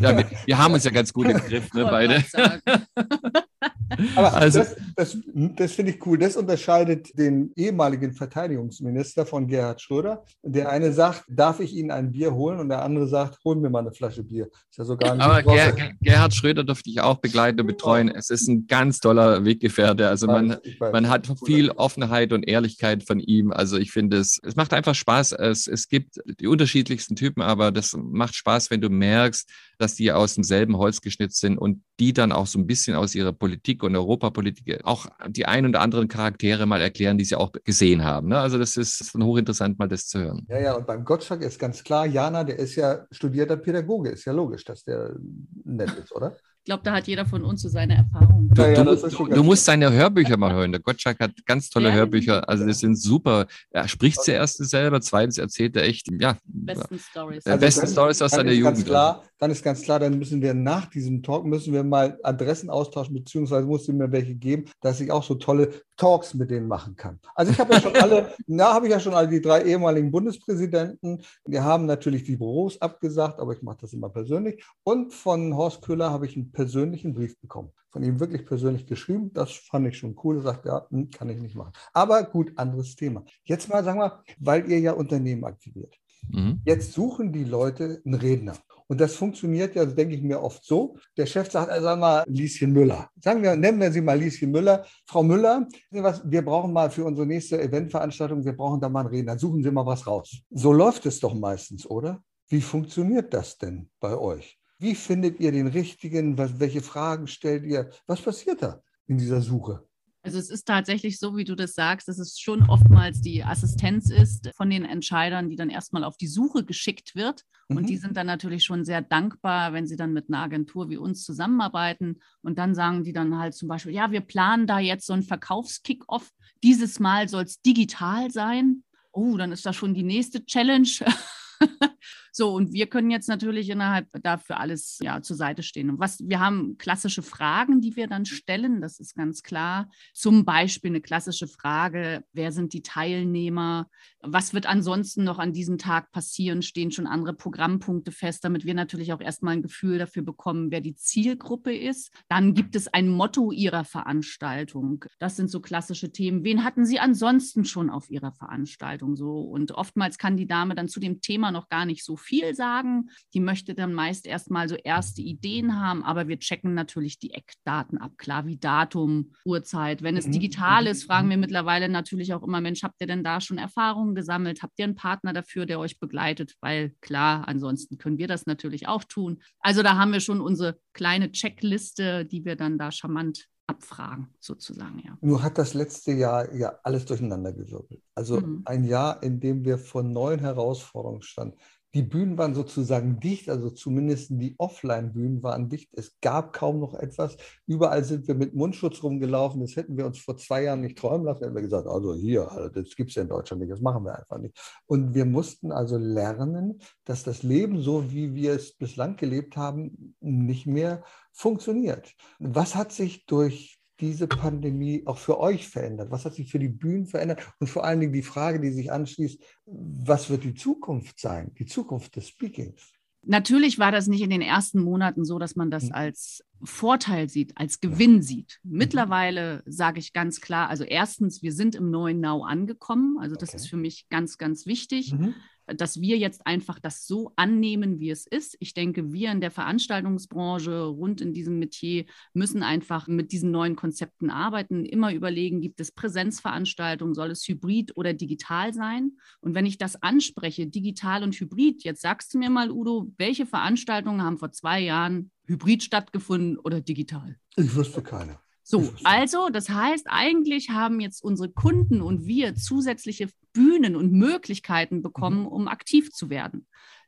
ja, wir, wir, haben uns ja ganz gut im Griff, ne, beide. <laughs> Aber <laughs> also, das, das, das finde ich cool. Das unterscheidet den ehemaligen Verteidigungsminister von Gerhard Schröder. Der eine sagt, darf ich Ihnen ein Bier holen? Und der andere sagt, hol mir mal eine Flasche Bier. Ist ja so gar nicht Aber Ger Gerhard Schröder durfte ich auch begleiten und betreuen. Es ist ein ganz toller Weggefährte. Also man, man hat viel Offenheit und Ehrlichkeit von ihm. Also ich finde es, es macht einfach Spaß. Es, es gibt die unterschiedlichsten Typen, aber das macht Spaß, wenn du merkst, dass die aus demselben Holz geschnitzt sind und die dann auch so ein bisschen aus ihrer Politik und Europapolitik auch die ein oder anderen Charaktere mal erklären, die sie auch gesehen haben. Ne? Also das ist hochinteressant, mal das zu hören. Ja, ja, und beim Gottschalk ist ganz klar, Jana, der ist ja studierter Pädagoge, ist ja logisch, dass der nett ist, oder? Ich glaube, da hat jeder von uns so seine Erfahrungen. Du, ja, du, du, du musst seine Hörbücher mal hören. Der Gottschalk hat ganz tolle ja, Hörbücher. Also das sind super. Er spricht okay. zuerst selber, zweitens erzählt er echt, ja. Besten Stories. Also besten Stories aus seiner Jugend. Klar, dann ist ganz klar, dann müssen wir nach diesem Talk, müssen wir mal Adressen austauschen, beziehungsweise muss du mir welche geben, dass ich auch so tolle Talks mit denen machen kann. Also ich habe ja schon alle, <laughs> na, habe ich ja schon alle die drei ehemaligen Bundespräsidenten. Wir haben natürlich die Büros abgesagt, aber ich mache das immer persönlich. Und von Horst Köhler habe ich einen persönlichen Brief bekommen. Von ihm wirklich persönlich geschrieben. Das fand ich schon cool. Er sagt, ja, hm, kann ich nicht machen. Aber gut, anderes Thema. Jetzt mal, sagen wir, weil ihr ja Unternehmen aktiviert. Mhm. Jetzt suchen die Leute einen Redner. Und das funktioniert ja, denke ich mir, oft so. Der Chef sagt, also sag mal, Lieschen Müller. Sagen wir, nennen wir sie mal Lieschen Müller. Frau Müller, wir brauchen mal für unsere nächste Eventveranstaltung, wir brauchen da mal einen Redner. Suchen Sie mal was raus. So läuft es doch meistens, oder? Wie funktioniert das denn bei euch? Wie findet ihr den richtigen? Was, welche Fragen stellt ihr? Was passiert da in dieser Suche? Also es ist tatsächlich so, wie du das sagst, dass es schon oftmals die Assistenz ist von den Entscheidern, die dann erstmal auf die Suche geschickt wird. Mhm. Und die sind dann natürlich schon sehr dankbar, wenn sie dann mit einer Agentur wie uns zusammenarbeiten. Und dann sagen die dann halt zum Beispiel, ja, wir planen da jetzt so einen Verkaufskick-off. Dieses Mal soll es digital sein. Oh, dann ist da schon die nächste Challenge. <laughs> <laughs> So, und wir können jetzt natürlich innerhalb dafür alles ja, zur Seite stehen. Und was, wir haben klassische Fragen, die wir dann stellen, das ist ganz klar. Zum Beispiel eine klassische Frage, wer sind die Teilnehmer? Was wird ansonsten noch an diesem Tag passieren? Stehen schon andere Programmpunkte fest, damit wir natürlich auch erstmal ein Gefühl dafür bekommen, wer die Zielgruppe ist. Dann gibt es ein Motto Ihrer Veranstaltung. Das sind so klassische Themen. Wen hatten Sie ansonsten schon auf Ihrer Veranstaltung so? Und oftmals kann die Dame dann zu dem Thema selber noch gar nicht so viel sagen. Die möchte dann meist erstmal so erste Ideen haben, aber wir checken natürlich die Eckdaten ab, klar wie Datum, Uhrzeit. Wenn es mhm. digital ist, fragen wir mittlerweile natürlich auch immer, Mensch, habt ihr denn da schon Erfahrungen gesammelt? Habt ihr einen Partner dafür, der euch begleitet? Weil klar, ansonsten können wir das natürlich auch tun. Also da haben wir schon unsere kleine Checkliste, die wir dann da charmant abfragen, sozusagen, ja. Nur hat das letzte Jahr ja alles durcheinander gewirbelt. Also mhm. ein Jahr, in dem wir vor neuen Herausforderungen standen die Bühnen waren sozusagen dicht, also zumindest die Offline-Bühnen waren dicht. Es gab kaum noch etwas. Überall sind wir mit Mundschutz rumgelaufen. Das hätten wir uns vor zwei Jahren nicht träumen lassen. Hätten wir gesagt, also hier, also das gibt es ja in Deutschland nicht, das machen wir einfach nicht. Und wir mussten also lernen, dass das Leben, so wie wir es bislang gelebt haben, nicht mehr funktioniert. Was hat sich durch diese Pandemie auch für euch verändert? Was hat sich für die Bühnen verändert? Und vor allen Dingen die Frage, die sich anschließt, was wird die Zukunft sein, die Zukunft des Speakings? Natürlich war das nicht in den ersten Monaten so, dass man das mhm. als Vorteil sieht, als Gewinn sieht. Mhm. Mittlerweile sage ich ganz klar, also erstens, wir sind im neuen Now angekommen. Also das okay. ist für mich ganz, ganz wichtig. Mhm dass wir jetzt einfach das so annehmen, wie es ist. Ich denke, wir in der Veranstaltungsbranche rund in diesem Metier müssen einfach mit diesen neuen Konzepten arbeiten, immer überlegen, gibt es Präsenzveranstaltungen, soll es hybrid oder digital sein? Und wenn ich das anspreche, digital und hybrid, jetzt sagst du mir mal, Udo, welche Veranstaltungen haben vor zwei Jahren hybrid stattgefunden oder digital? Ich wüsste keine. So, also das heißt, eigentlich haben jetzt unsere Kunden und wir zusätzliche Bühnen und Möglichkeiten bekommen, mhm. um aktiv zu werden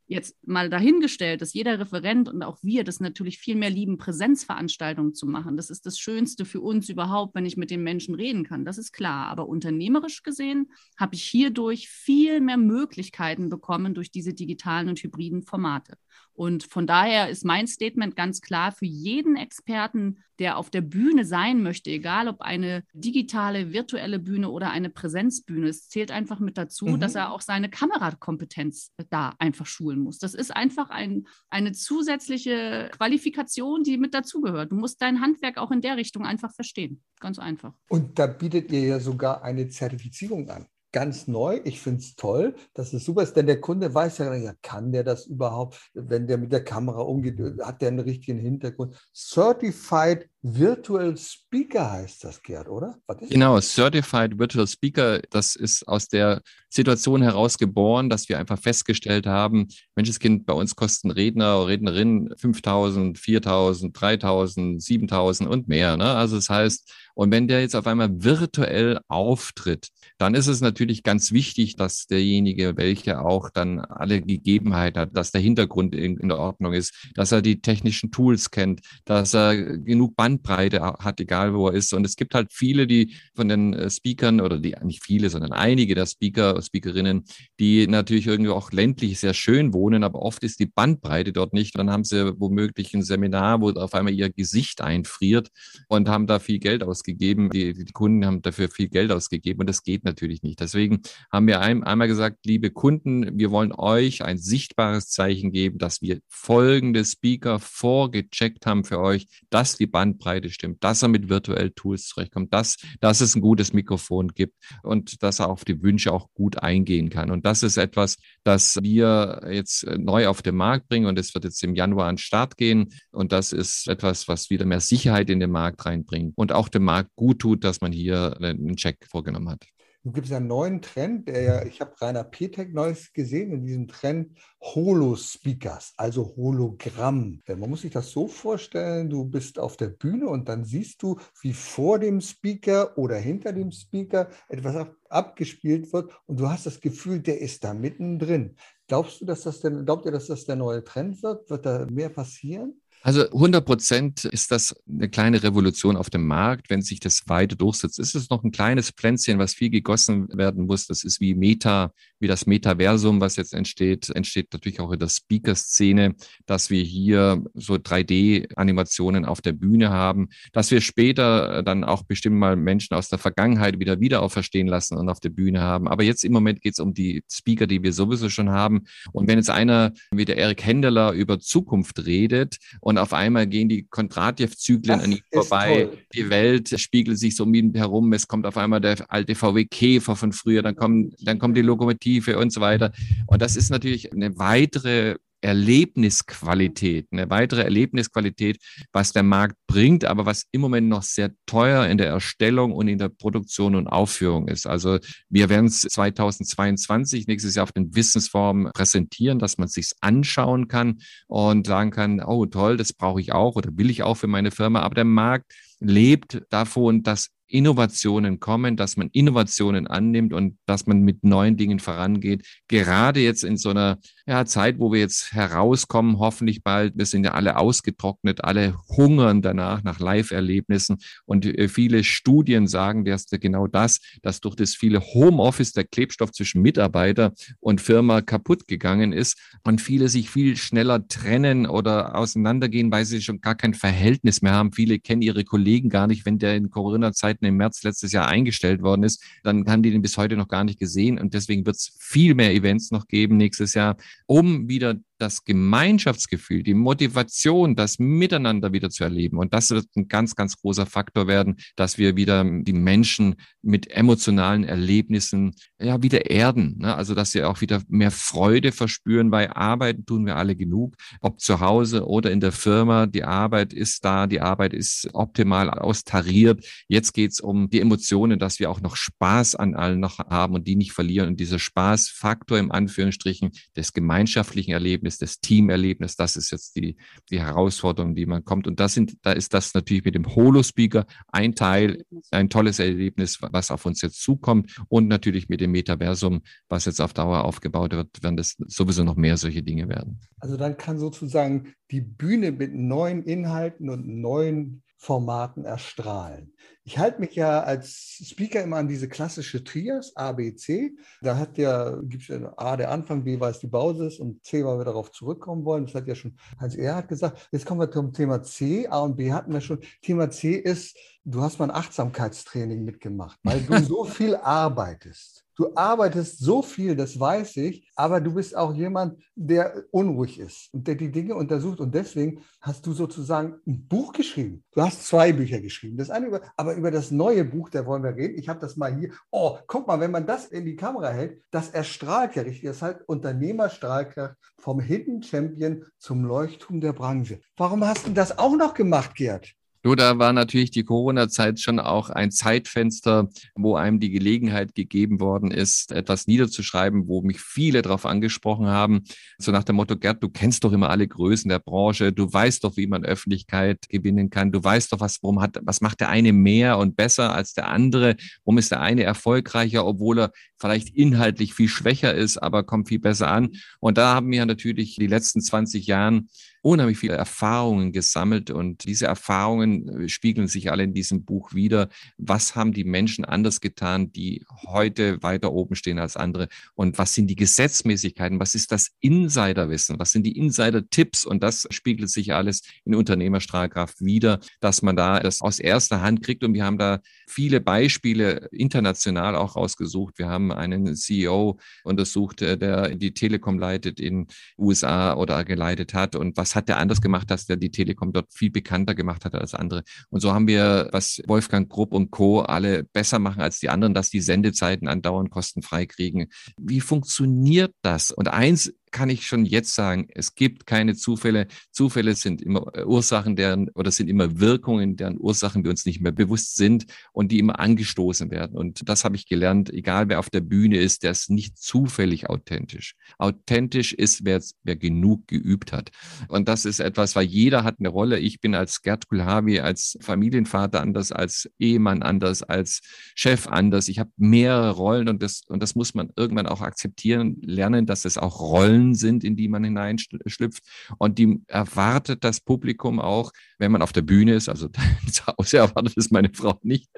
jetzt mal dahingestellt, dass jeder Referent und auch wir das natürlich viel mehr lieben, Präsenzveranstaltungen zu machen. Das ist das Schönste für uns überhaupt, wenn ich mit den Menschen reden kann. Das ist klar. Aber unternehmerisch gesehen habe ich hierdurch viel mehr Möglichkeiten bekommen durch diese digitalen und hybriden Formate. Und von daher ist mein Statement ganz klar für jeden Experten, der auf der Bühne sein möchte, egal ob eine digitale, virtuelle Bühne oder eine Präsenzbühne. Es zählt einfach mit dazu, mhm. dass er auch seine Kamerakompetenz da einfach schulen muss. Das ist einfach ein, eine zusätzliche Qualifikation, die mit dazugehört. Du musst dein Handwerk auch in der Richtung einfach verstehen. Ganz einfach. Und da bietet ihr ja sogar eine Zertifizierung an ganz neu. Ich finde es toll, dass es super ist, denn der Kunde weiß ja, kann der das überhaupt, wenn der mit der Kamera umgeht, hat der einen richtigen Hintergrund. Certified Virtual Speaker heißt das, Gerd, oder? Genau, Certified Virtual Speaker, das ist aus der Situation heraus geboren, dass wir einfach festgestellt haben, Menschenskind, bei uns kosten Redner oder Rednerinnen 5.000, 4.000, 3.000, 7.000 und mehr. Ne? Also das heißt, und wenn der jetzt auf einmal virtuell auftritt, dann ist es natürlich ganz wichtig, dass derjenige, welcher auch dann alle Gegebenheiten hat, dass der Hintergrund in, in Ordnung ist, dass er die technischen Tools kennt, dass er genug Bandbreite hat, egal wo er ist. Und es gibt halt viele, die von den äh, Speakern oder die nicht viele, sondern einige der Speaker, Speakerinnen, die natürlich irgendwie auch ländlich sehr schön wohnen, aber oft ist die Bandbreite dort nicht. Dann haben sie womöglich ein Seminar, wo auf einmal ihr Gesicht einfriert und haben da viel Geld ausgegeben. Die, die Kunden haben dafür viel Geld ausgegeben und das geht natürlich nicht. Deswegen haben wir ein, einmal gesagt, liebe Kunden, wir wollen euch ein sichtbares Zeichen geben, dass wir folgende Speaker vorgecheckt haben für euch, dass die Bandbreite stimmt, dass er mit virtuellen Tools zurechtkommt, dass, dass es ein gutes Mikrofon gibt und dass er auf die Wünsche auch gut eingehen kann. Und das ist etwas, das wir jetzt neu auf den Markt bringen und es wird jetzt im Januar an den Start gehen. Und das ist etwas, was wieder mehr Sicherheit in den Markt reinbringt und auch dem Markt gut tut, dass man hier einen Check vorgenommen hat. Nun gibt es einen neuen Trend, der ja, ich habe Rainer Petek neues gesehen, in diesem Trend Holo-Speakers, also Hologramm. Man muss sich das so vorstellen, du bist auf der Bühne und dann siehst du, wie vor dem Speaker oder hinter dem Speaker etwas abgespielt wird und du hast das Gefühl, der ist da mittendrin. Glaubst du, dass das denn, glaubt ihr, dass das der neue Trend wird? Wird da mehr passieren? Also 100 Prozent ist das eine kleine Revolution auf dem Markt, wenn sich das weiter durchsetzt. Ist es noch ein kleines Pflänzchen, was viel gegossen werden muss. Das ist wie Meta, wie das Metaversum, was jetzt entsteht, entsteht natürlich auch in der Speaker-Szene, dass wir hier so 3D-Animationen auf der Bühne haben, dass wir später dann auch bestimmt mal Menschen aus der Vergangenheit wieder wieder auferstehen lassen und auf der Bühne haben. Aber jetzt im Moment geht es um die Speaker, die wir sowieso schon haben. Und wenn jetzt einer wie der Eric Hendeler über Zukunft redet und und auf einmal gehen die Kondratjew-Zyklen an ihm vorbei. Toll. Die Welt spiegelt sich so um herum. Es kommt auf einmal der alte VW Käfer von früher, dann kommt, dann kommt die Lokomotive und so weiter. Und das ist natürlich eine weitere Erlebnisqualität, eine weitere Erlebnisqualität, was der Markt bringt, aber was im Moment noch sehr teuer in der Erstellung und in der Produktion und Aufführung ist. Also wir werden es 2022 nächstes Jahr auf den Wissensformen präsentieren, dass man es sich anschauen kann und sagen kann, oh toll, das brauche ich auch oder will ich auch für meine Firma. Aber der Markt lebt davon, dass Innovationen kommen, dass man Innovationen annimmt und dass man mit neuen Dingen vorangeht. Gerade jetzt in so einer ja, Zeit, wo wir jetzt herauskommen, hoffentlich bald. Wir sind ja alle ausgetrocknet, alle hungern danach nach Live-Erlebnissen. Und äh, viele Studien sagen dass genau das, dass durch das viele Homeoffice der Klebstoff zwischen Mitarbeiter und Firma kaputt gegangen ist und viele sich viel schneller trennen oder auseinandergehen, weil sie schon gar kein Verhältnis mehr haben. Viele kennen ihre Kollegen gar nicht, wenn der in Corona-Zeiten im März letztes Jahr eingestellt worden ist, dann haben die den bis heute noch gar nicht gesehen. Und deswegen wird es viel mehr Events noch geben nächstes Jahr um wieder das Gemeinschaftsgefühl, die Motivation, das Miteinander wieder zu erleben. Und das wird ein ganz, ganz großer Faktor werden, dass wir wieder die Menschen mit emotionalen Erlebnissen ja wieder erden. Ne? Also dass sie auch wieder mehr Freude verspüren, weil arbeiten tun wir alle genug, ob zu Hause oder in der Firma. Die Arbeit ist da, die Arbeit ist optimal austariert. Jetzt geht es um die Emotionen, dass wir auch noch Spaß an allen noch haben und die nicht verlieren. Und dieser Spaßfaktor im Anführungsstrichen des gemeinschaftlichen Erlebnisses Erlebnis, das Teamerlebnis, das ist jetzt die, die Herausforderung, die man kommt. Und das sind, da ist das natürlich mit dem Holo-Speaker ein Teil, ein tolles Erlebnis, was auf uns jetzt zukommt. Und natürlich mit dem Metaversum, was jetzt auf Dauer aufgebaut wird, werden das sowieso noch mehr solche Dinge werden. Also dann kann sozusagen die Bühne mit neuen Inhalten und neuen Formaten erstrahlen. Ich halte mich ja als Speaker immer an diese klassische Trias, A, B, C. Da hat ja, gibt es ja A der Anfang, B war es die Basis und C, weil wir darauf zurückkommen wollen. Das hat ja schon Hans Erhard gesagt. Jetzt kommen wir zum Thema C. A und B hatten wir schon. Thema C ist, du hast mal ein Achtsamkeitstraining mitgemacht, weil du so <laughs> viel arbeitest. Du arbeitest so viel, das weiß ich, aber du bist auch jemand, der unruhig ist und der die Dinge untersucht. Und deswegen hast du sozusagen ein Buch geschrieben. Du hast zwei Bücher geschrieben. Das eine über, aber über das neue Buch, da wollen wir reden. Ich habe das mal hier. Oh, guck mal, wenn man das in die Kamera hält, das erstrahlt ja richtig. Das halt Unternehmerstrahlkraft vom Hidden Champion zum Leuchtturm der Branche. Warum hast du das auch noch gemacht, Gerd? Nur da war natürlich die Corona-Zeit schon auch ein Zeitfenster, wo einem die Gelegenheit gegeben worden ist, etwas niederzuschreiben, wo mich viele darauf angesprochen haben. So nach dem Motto, Gerd, du kennst doch immer alle Größen der Branche, du weißt doch, wie man Öffentlichkeit gewinnen kann, du weißt doch, was, warum hat, was macht der eine mehr und besser als der andere, warum ist der eine erfolgreicher, obwohl er vielleicht inhaltlich viel schwächer ist, aber kommt viel besser an. Und da haben wir natürlich die letzten 20 Jahren unheimlich viele Erfahrungen gesammelt und diese Erfahrungen äh, spiegeln sich alle in diesem Buch wieder. Was haben die Menschen anders getan, die heute weiter oben stehen als andere? Und was sind die Gesetzmäßigkeiten? Was ist das Insiderwissen? Was sind die Insider-Tipps? Und das spiegelt sich alles in Unternehmerstrahlkraft wieder, dass man da das aus erster Hand kriegt. Und wir haben da viele Beispiele international auch rausgesucht. Wir haben einen CEO untersucht, äh, der die Telekom leitet in USA oder geleitet hat und was hat der anders gemacht, dass der die Telekom dort viel bekannter gemacht hat als andere. Und so haben wir, was Wolfgang Grupp und Co. alle besser machen als die anderen, dass die Sendezeiten andauernd kostenfrei kriegen. Wie funktioniert das? Und eins kann ich schon jetzt sagen, es gibt keine Zufälle. Zufälle sind immer äh, Ursachen, deren oder sind immer Wirkungen, deren Ursachen wir uns nicht mehr bewusst sind und die immer angestoßen werden. Und das habe ich gelernt, egal wer auf der Bühne ist, der ist nicht zufällig authentisch. Authentisch ist, wer, wer genug geübt hat. Und das ist etwas, weil jeder hat eine Rolle. Ich bin als Gerd Kulhavi, als Familienvater anders, als Ehemann anders, als Chef anders. Ich habe mehrere Rollen und das, und das muss man irgendwann auch akzeptieren, lernen, dass es auch Rollen Rollen sind, in die man hineinschlüpft. Und die erwartet das Publikum auch, wenn man auf der Bühne ist. Also <laughs> zu Hause erwartet es meine Frau nicht.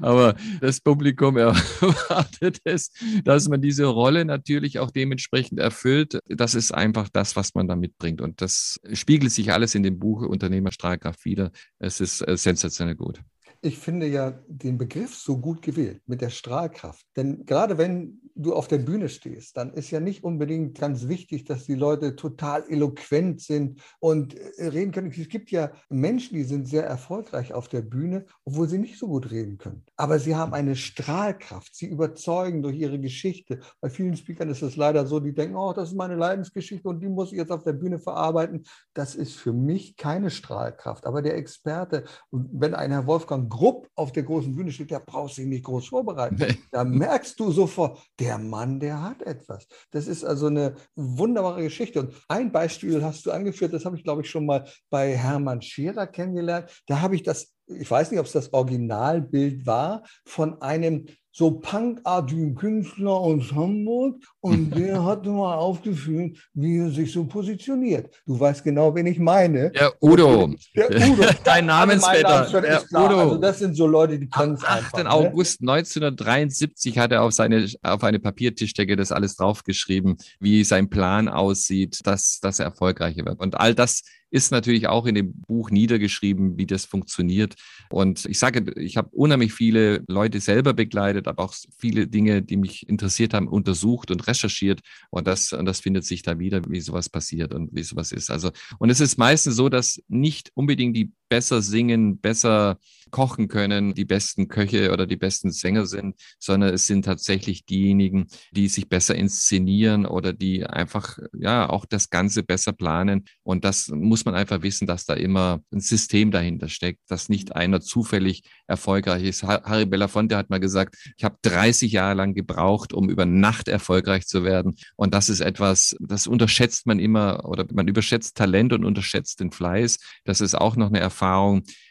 Aber das Publikum erwartet es, dass man diese Rolle natürlich auch dementsprechend erfüllt. Das ist einfach das, was man da mitbringt. Und das spiegelt sich alles in dem Buch Unternehmerstrahlkraft wieder. Es ist äh, sensationell gut ich finde ja den Begriff so gut gewählt mit der Strahlkraft. Denn gerade wenn du auf der Bühne stehst, dann ist ja nicht unbedingt ganz wichtig, dass die Leute total eloquent sind und äh, reden können. Es gibt ja Menschen, die sind sehr erfolgreich auf der Bühne, obwohl sie nicht so gut reden können. Aber sie haben eine Strahlkraft. Sie überzeugen durch ihre Geschichte. Bei vielen Speakern ist es leider so, die denken, oh, das ist meine Leidensgeschichte und die muss ich jetzt auf der Bühne verarbeiten. Das ist für mich keine Strahlkraft. Aber der Experte, wenn ein Herr Wolfgang Grupp auf der großen Bühne steht, der braucht sich nicht groß vorbereiten. Da merkst du sofort, der Mann, der hat etwas. Das ist also eine wunderbare Geschichte. Und ein Beispiel hast du angeführt, das habe ich, glaube ich, schon mal bei Hermann Scherer kennengelernt. Da habe ich das, ich weiß nicht, ob es das Originalbild war, von einem so punkartigen Künstler aus Hamburg und <laughs> der hat mal aufgeführt, wie er sich so positioniert. Du weißt genau, wen ich meine. Der Udo. Der <laughs> Udo. Dein Namensvetter. Der Udo. Also das sind so Leute, die können es einfach. Am 8. Ne? August 1973 hat er auf, seine, auf eine Papiertischdecke das alles draufgeschrieben, wie sein Plan aussieht, dass, dass er erfolgreicher wird. Und all das ist natürlich auch in dem Buch niedergeschrieben, wie das funktioniert. Und ich sage, ich habe unheimlich viele Leute selber begleitet, aber auch viele Dinge, die mich interessiert haben, untersucht und recherchiert. Und das, und das findet sich da wieder, wie sowas passiert und wie sowas ist. Also, und es ist meistens so, dass nicht unbedingt die besser singen, besser kochen können, die besten Köche oder die besten Sänger sind, sondern es sind tatsächlich diejenigen, die sich besser inszenieren oder die einfach, ja, auch das Ganze besser planen. Und das muss man einfach wissen, dass da immer ein System dahinter steckt, dass nicht einer zufällig erfolgreich ist. Harry Belafonte hat mal gesagt, ich habe 30 Jahre lang gebraucht, um über Nacht erfolgreich zu werden. Und das ist etwas, das unterschätzt man immer oder man überschätzt Talent und unterschätzt den Fleiß. Das ist auch noch eine Erfahrung,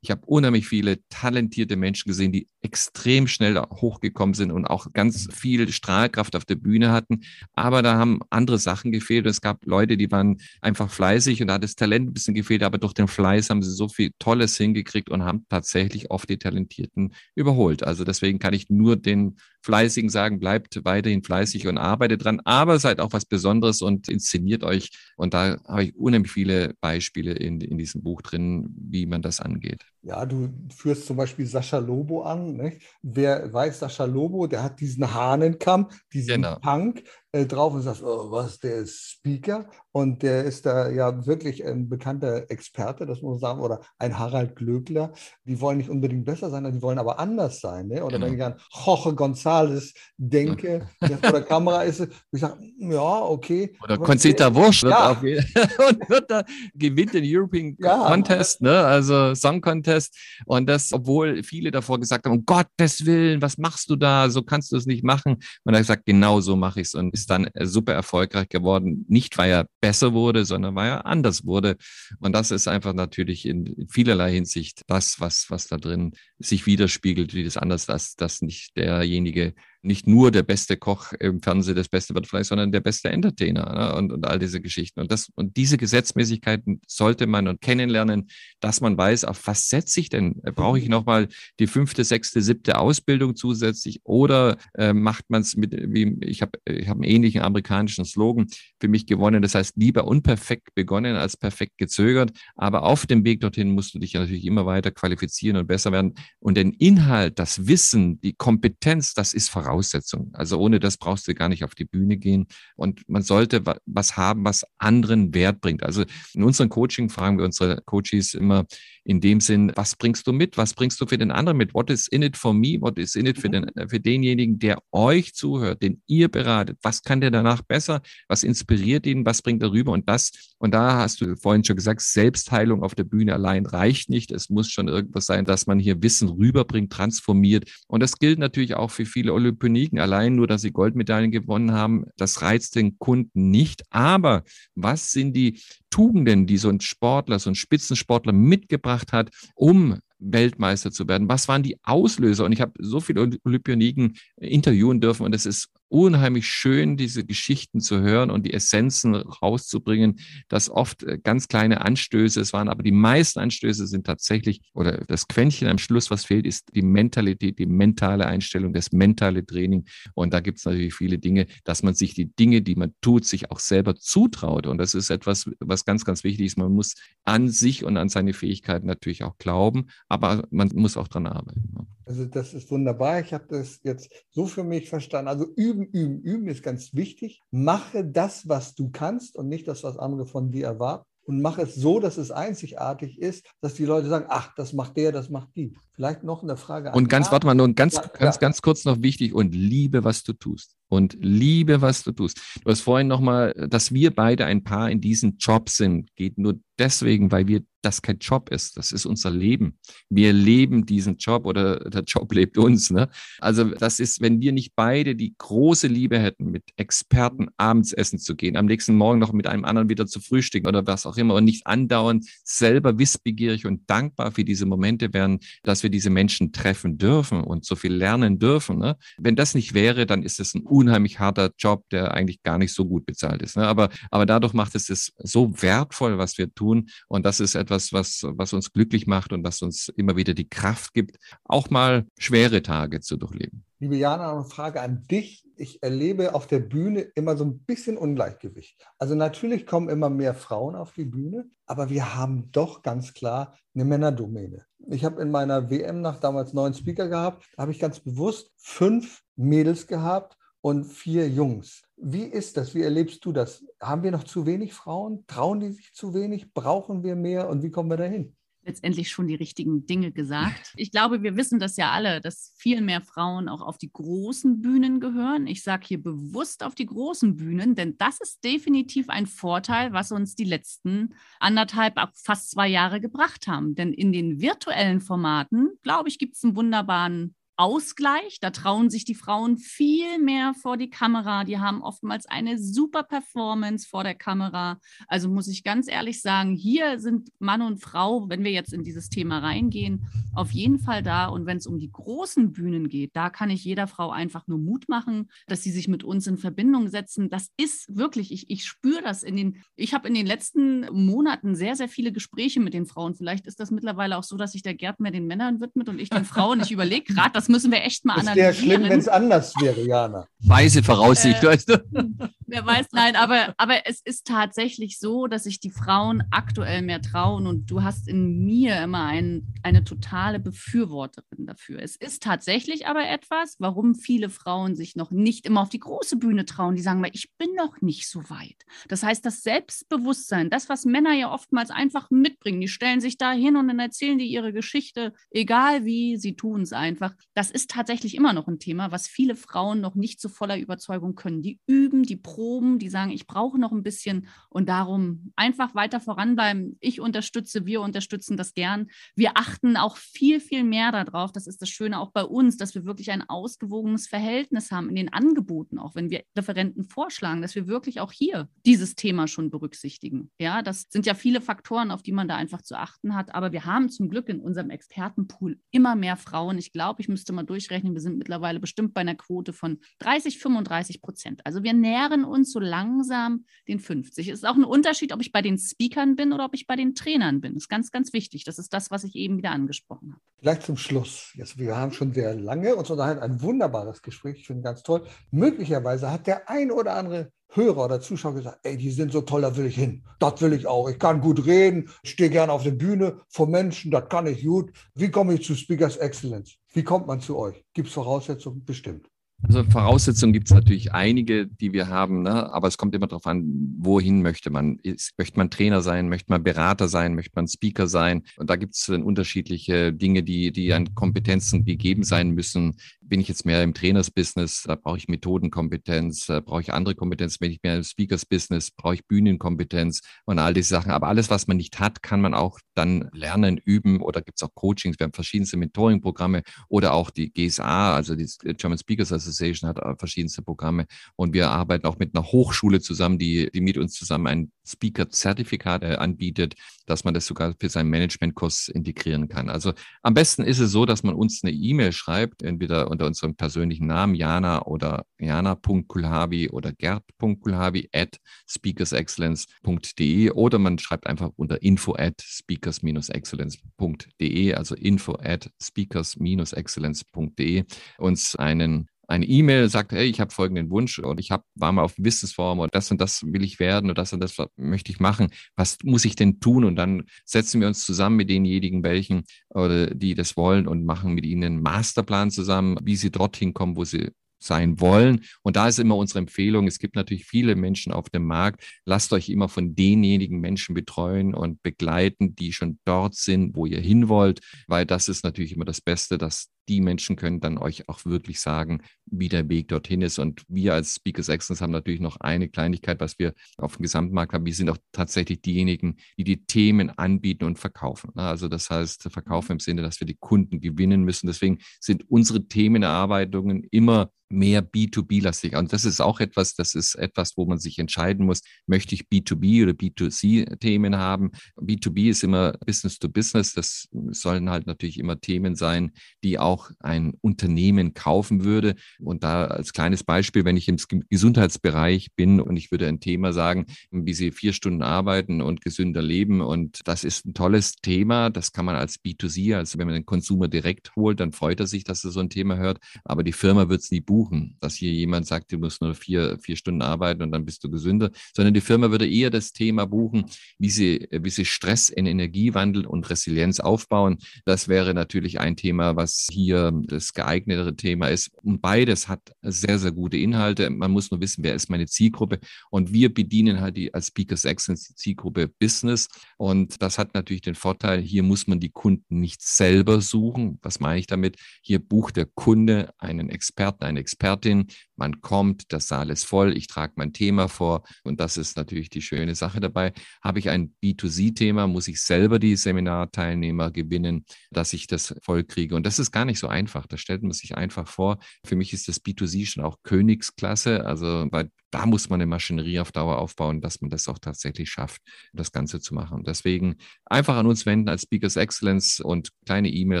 ich habe unheimlich viele talentierte Menschen gesehen, die extrem schnell hochgekommen sind und auch ganz viel Strahlkraft auf der Bühne hatten. Aber da haben andere Sachen gefehlt. es gab Leute, die waren einfach fleißig und da hat das Talent ein bisschen gefehlt, aber durch den Fleiß haben sie so viel Tolles hingekriegt und haben tatsächlich oft die Talentierten überholt. Also deswegen kann ich nur den Fleißigen sagen, bleibt weiterhin fleißig und arbeitet dran, aber seid auch was Besonderes und inszeniert euch. Und da habe ich unheimlich viele Beispiele in, in diesem Buch drin, wie man das angeht. Ja, du führst zum Beispiel Sascha Lobo an. Nicht? Wer weiß, Sascha Lobo, der hat diesen Hahnenkamm, diesen genau. Punk äh, drauf und sagt, oh, was, der ist Speaker. Und der ist da ja wirklich ein bekannter Experte, das muss man sagen, oder ein Harald Glöckler. Die wollen nicht unbedingt besser sein, die wollen aber anders sein. Ne? Oder genau. wenn ich an Jorge González denke, der vor der Kamera ist, ich sage, ja, okay. Oder Conchita Wurst ja. <laughs> und wird da, gewinnt den European ja. Contest, ne? also Song Contest. Und das, obwohl viele davor gesagt haben, um Gottes Willen, was machst du da? So kannst du es nicht machen. Und er hat gesagt, genau so mache ich es. Und ist dann super erfolgreich geworden. Nicht, weil er besser wurde, sondern weil er anders wurde. Und das ist einfach natürlich in vielerlei Hinsicht das, was, was da drin sich widerspiegelt, wie das anders, dass, dass nicht derjenige nicht nur der beste Koch im Fernsehen das Beste wird vielleicht, sondern der beste Entertainer ne? und, und all diese Geschichten. Und, das, und diese Gesetzmäßigkeiten sollte man kennenlernen, dass man weiß, auf was setze ich denn? Brauche ich nochmal die fünfte, sechste, siebte Ausbildung zusätzlich oder äh, macht man es mit, wie ich habe ich hab einen ähnlichen amerikanischen Slogan für mich gewonnen. Das heißt, lieber unperfekt begonnen als perfekt gezögert. Aber auf dem Weg dorthin musst du dich ja natürlich immer weiter qualifizieren und besser werden. Und den Inhalt, das Wissen, die Kompetenz, das ist voraus Voraussetzung. Also ohne das brauchst du gar nicht auf die Bühne gehen. Und man sollte was haben, was anderen Wert bringt. Also in unserem Coaching fragen wir unsere Coaches immer in dem Sinn, was bringst du mit? Was bringst du für den anderen mit? What is in it for me? What is in it für, den, für denjenigen, der euch zuhört, den ihr beratet? Was kann der danach besser? Was inspiriert ihn? Was bringt er rüber? Und das, und da hast du vorhin schon gesagt, Selbstheilung auf der Bühne allein reicht nicht. Es muss schon irgendwas sein, dass man hier Wissen rüberbringt, transformiert. Und das gilt natürlich auch für viele Olympiaden Königen. Allein nur, dass sie Goldmedaillen gewonnen haben, das reizt den Kunden nicht. Aber was sind die Tugenden, die so ein Sportler, so ein Spitzensportler mitgebracht hat, um Weltmeister zu werden? Was waren die Auslöser? Und ich habe so viele Olympioniken interviewen dürfen und es ist unheimlich schön, diese Geschichten zu hören und die Essenzen rauszubringen, dass oft äh, ganz kleine Anstöße es waren, aber die meisten Anstöße sind tatsächlich, oder das Quäntchen am Schluss, was fehlt, ist die Mentalität, die mentale Einstellung, das mentale Training. Und da gibt es natürlich viele Dinge, dass man sich die Dinge, die man tut, sich auch selber zutraut. Und das ist etwas, was ganz, ganz wichtig ist. Man muss an sich und an seine Fähigkeiten natürlich auch glauben, aber man muss auch dran arbeiten. Also das ist wunderbar. Ich habe das jetzt so für mich verstanden. Also üben, üben, üben ist ganz wichtig. Mache das, was du kannst und nicht das, was andere von dir erwarten und mache es so, dass es einzigartig ist, dass die Leute sagen, ach, das macht der, das macht die. Vielleicht noch eine Frage. An und ganz, warte mal, nur ganz, ja, ganz, ganz kurz noch wichtig und liebe, was du tust. Und liebe, was du tust. Du hast vorhin nochmal, dass wir beide ein Paar in diesem Job sind, geht nur deswegen, weil wir das kein Job ist. Das ist unser Leben. Wir leben diesen Job oder der Job lebt uns. Ne? Also das ist, wenn wir nicht beide die große Liebe hätten, mit Experten abends essen zu gehen, am nächsten Morgen noch mit einem anderen wieder zu frühstücken oder was auch immer und nicht andauernd selber wissbegierig und dankbar für diese Momente wären, dass wir diese Menschen treffen dürfen und so viel lernen dürfen. Ne? Wenn das nicht wäre, dann ist es ein unheimlich harter Job, der eigentlich gar nicht so gut bezahlt ist. Ne? Aber, aber dadurch macht es es so wertvoll, was wir tun. Und das ist etwas, was, was uns glücklich macht und was uns immer wieder die Kraft gibt, auch mal schwere Tage zu durchleben. Liebe Jana, eine Frage an dich. Ich erlebe auf der Bühne immer so ein bisschen Ungleichgewicht. Also natürlich kommen immer mehr Frauen auf die Bühne, aber wir haben doch ganz klar eine Männerdomäne. Ich habe in meiner WM nach damals neun Speaker gehabt. Da habe ich ganz bewusst fünf Mädels gehabt und vier Jungs. Wie ist das? Wie erlebst du das? Haben wir noch zu wenig Frauen? Trauen die sich zu wenig? Brauchen wir mehr? Und wie kommen wir dahin? letztendlich schon die richtigen Dinge gesagt. <laughs> Ich glaube, wir wissen das ja alle, dass viel mehr Frauen auch auf die großen Bühnen gehören. Ich sage hier bewusst auf die großen Bühnen, denn das ist definitiv ein Vorteil, was uns die letzten anderthalb, fast zwei Jahre gebracht haben. Denn in den virtuellen Formaten, glaube ich, gibt es einen wunderbaren Ausgleich. Da trauen sich die Frauen viel mehr vor die Kamera. Die haben oftmals eine super Performance vor der Kamera. Also muss ich ganz ehrlich sagen, hier sind Mann und Frau, wenn wir jetzt in dieses Thema reingehen, auf jeden Fall da. Und wenn es um die großen Bühnen geht, da kann ich jeder Frau einfach nur Mut machen, dass sie sich mit uns in Verbindung setzen. Das ist wirklich, ich, ich spüre das in den, ich habe in den letzten Monaten sehr, sehr viele Gespräche mit den Frauen. Vielleicht ist das mittlerweile auch so, dass sich der Gerd mehr den Männern widmet und ich den Frauen. Ich überlege gerade, das <laughs> müssen wir echt mal das analysieren. Das wäre schlimm, wenn es anders wäre, Jana. Weise Voraussicht, äh, weißt du? <laughs> Wer weiß, nein, aber, aber es ist tatsächlich so, dass sich die Frauen aktuell mehr trauen und du hast in mir immer ein, eine totale Befürworterin dafür. Es ist tatsächlich aber etwas, warum viele Frauen sich noch nicht immer auf die große Bühne trauen. Die sagen, ich bin noch nicht so weit. Das heißt, das Selbstbewusstsein, das, was Männer ja oftmals einfach mitbringen, die stellen sich da hin und dann erzählen die ihre Geschichte, egal wie, sie tun es einfach. Das ist tatsächlich immer noch ein Thema, was viele Frauen noch nicht zu voller Überzeugung können. Die üben, die proben, die sagen, ich brauche noch ein bisschen und darum einfach weiter voranbleiben. Ich unterstütze, wir unterstützen das gern. Wir achten auch viel, viel mehr darauf. Das ist das Schöne auch bei uns, dass wir wirklich ein ausgewogenes Verhältnis haben in den Angeboten, auch wenn wir Referenten vorschlagen, dass wir wirklich auch hier dieses Thema schon berücksichtigen. Ja, das sind ja viele Faktoren, auf die man da einfach zu achten hat. Aber wir haben zum Glück in unserem Expertenpool immer mehr Frauen. Ich glaube, ich müsste mal durchrechnen, wir sind mittlerweile bestimmt bei einer Quote von 30, 35 Prozent. Also wir nähren uns so langsam den 50. Es ist auch ein Unterschied, ob ich bei den Speakern bin oder ob ich bei den Trainern bin. Das ist ganz, ganz wichtig. Das ist das, was ich eben wieder angesprochen habe. Vielleicht zum Schluss. Jetzt, wir haben schon sehr lange uns unterhalten, ein wunderbares Gespräch. Ich finde ganz toll. Möglicherweise hat der ein oder andere Hörer oder Zuschauer gesagt, ey, die sind so toll, da will ich hin. Das will ich auch. Ich kann gut reden, stehe gerne auf der Bühne vor Menschen, das kann ich gut. Wie komme ich zu Speakers Excellence? Wie kommt man zu euch? Gibt es Voraussetzungen? Bestimmt. Also Voraussetzungen gibt es natürlich einige, die wir haben, ne? aber es kommt immer darauf an, wohin möchte man. Ist, möchte man Trainer sein, möchte man Berater sein, möchte man Speaker sein? Und da gibt es unterschiedliche Dinge, die, die an Kompetenzen gegeben sein müssen bin ich jetzt mehr im Trainersbusiness, da brauche ich Methodenkompetenz, da brauche ich andere Kompetenz. Bin ich mehr im Speakers-Business, brauche ich Bühnenkompetenz und all diese Sachen. Aber alles, was man nicht hat, kann man auch dann lernen, üben oder gibt es auch Coachings. Wir haben verschiedenste Mentoring-Programme oder auch die GSA, also die German Speakers Association hat verschiedenste Programme. Und wir arbeiten auch mit einer Hochschule zusammen, die, die mit uns zusammen ein Speaker-Zertifikat äh, anbietet, dass man das sogar für seinen Managementkurs integrieren kann. Also am besten ist es so, dass man uns eine E-Mail schreibt, entweder unter unserem persönlichen Namen Jana oder jana.kulhavi oder gerd.kulhavi at speakersexcellence.de oder man schreibt einfach unter info at speakers-excellence.de, also info at speakers-excellence.de uns einen eine E-Mail, sagt, hey, ich habe folgenden Wunsch und ich hab, war mal auf dem Businessforum und das und das will ich werden und das und das möchte ich machen. Was muss ich denn tun? Und dann setzen wir uns zusammen mit denjenigen, welchen oder die das wollen und machen mit ihnen einen Masterplan zusammen, wie sie dorthin kommen, wo sie sein wollen. Und da ist immer unsere Empfehlung, es gibt natürlich viele Menschen auf dem Markt, lasst euch immer von denjenigen Menschen betreuen und begleiten, die schon dort sind, wo ihr hin wollt, weil das ist natürlich immer das Beste, dass die Menschen können dann euch auch wirklich sagen, wie der Weg dorthin ist. Und wir als Speakers Excellence haben natürlich noch eine Kleinigkeit, was wir auf dem Gesamtmarkt haben. Wir sind auch tatsächlich diejenigen, die die Themen anbieten und verkaufen. Also das heißt, verkaufen im Sinne, dass wir die Kunden gewinnen müssen. Deswegen sind unsere Themenerarbeitungen immer mehr B2B-lastig. Und das ist auch etwas, das ist etwas, wo man sich entscheiden muss, möchte ich B2B oder B2C-Themen haben? B2B ist immer Business to Business. Das sollen halt natürlich immer Themen sein, die auch ein Unternehmen kaufen würde. Und da als kleines Beispiel, wenn ich im Gesundheitsbereich bin und ich würde ein Thema sagen, wie Sie vier Stunden arbeiten und gesünder leben. Und das ist ein tolles Thema. Das kann man als B2C, also wenn man den Konsumer direkt holt, dann freut er sich, dass er so ein Thema hört. Aber die Firma wird es nie buchen buchen, dass hier jemand sagt, du musst nur vier, vier Stunden arbeiten und dann bist du gesünder, sondern die Firma würde eher das Thema buchen, wie sie, wie sie Stress in Energiewandel und Resilienz aufbauen. Das wäre natürlich ein Thema, was hier das geeignetere Thema ist. Und beides hat sehr, sehr gute Inhalte. Man muss nur wissen, wer ist meine Zielgruppe. Und wir bedienen halt die, als Speakers Excellence die Zielgruppe Business. Und das hat natürlich den Vorteil, hier muss man die Kunden nicht selber suchen. Was meine ich damit? Hier bucht der Kunde einen Experten, eine Expertin, man kommt, das Saal ist voll, ich trage mein Thema vor und das ist natürlich die schöne Sache dabei. Habe ich ein B2C-Thema, muss ich selber die Seminarteilnehmer gewinnen, dass ich das voll kriege. Und das ist gar nicht so einfach. Das stellt man sich einfach vor. Für mich ist das B2C schon auch Königsklasse, also weil da muss man eine Maschinerie auf Dauer aufbauen, dass man das auch tatsächlich schafft, das Ganze zu machen. Deswegen einfach an uns wenden als Speakers Excellence und kleine E-Mail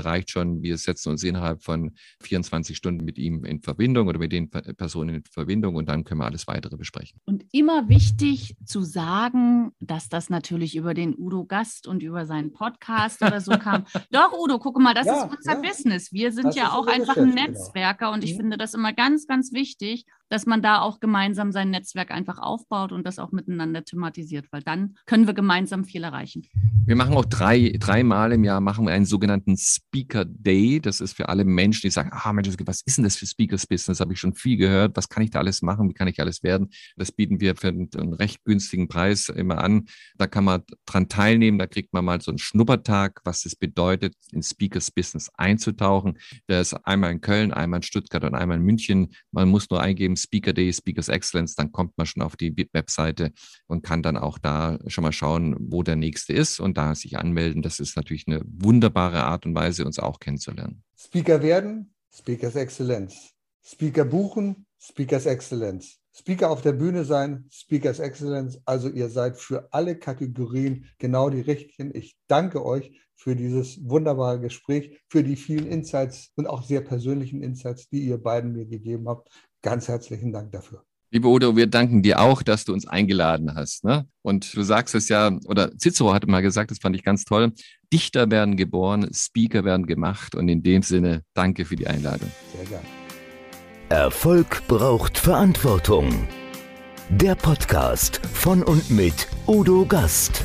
reicht schon. Wir setzen uns innerhalb von 24 Stunden mit ihm in Verbindung oder mit den Personen in Verbindung und dann können wir alles weitere besprechen. Und immer wichtig zu sagen, dass das natürlich über den Udo Gast und über seinen Podcast oder so kam. <laughs> Doch, Udo, guck mal, das ja, ist unser ja. Business. Wir sind das ja auch einfach ein genau. Netzwerker genau. und ich mhm. finde das immer ganz, ganz wichtig, dass man da auch gemeinsam sein Netzwerk einfach aufbaut und das auch miteinander thematisiert, weil dann können wir gemeinsam viel erreichen. Wir machen auch drei, dreimal im Jahr machen wir einen sogenannten Speaker Day. Das ist für alle Menschen, die sagen, ah Mensch, was ist denn das für Speakers Business? Habe ich schon viel gehört. Was kann ich da alles machen? Wie kann ich alles werden? Das bieten wir für einen, recht günstigen Preis immer an. Da kann man dran teilnehmen. Da kriegt man mal so einen Schnuppertag, was es bedeutet, in Speakers Business einzutauchen. Der ist einmal in Köln, einmal in Stuttgart und einmal in München. Man muss nur eingeben, Speaker Day, Speakers Excellence, dann kommt man schon auf die Webseite und kann dann auch da schon mal schauen, wo der nächste ist und da sich anmelden. Das ist natürlich eine wunderbare Art und Weise, uns auch kennenzulernen. Speaker werden, Speakers Excellence. Speaker buchen, Speakers Excellence. Speaker auf der Bühne sein, Speakers Excellence. Also ihr seid für alle Kategorien genau die richtigen. Ich danke euch für dieses wunderbare Gespräch, für die vielen Insights und auch sehr persönlichen Insights, die ihr beiden mir gegeben habt. Ganz herzlichen Dank dafür. Liebe Udo, wir danken dir auch, dass du uns eingeladen hast. Ne? Und du sagst es ja, oder Cicero hat mal gesagt, das fand ich ganz toll, Dichter werden geboren, Speaker werden gemacht. Und in dem Sinne, danke für die Einladung. Sehr gerne. Erfolg braucht Verantwortung. Der Podcast von und mit Udo Gast.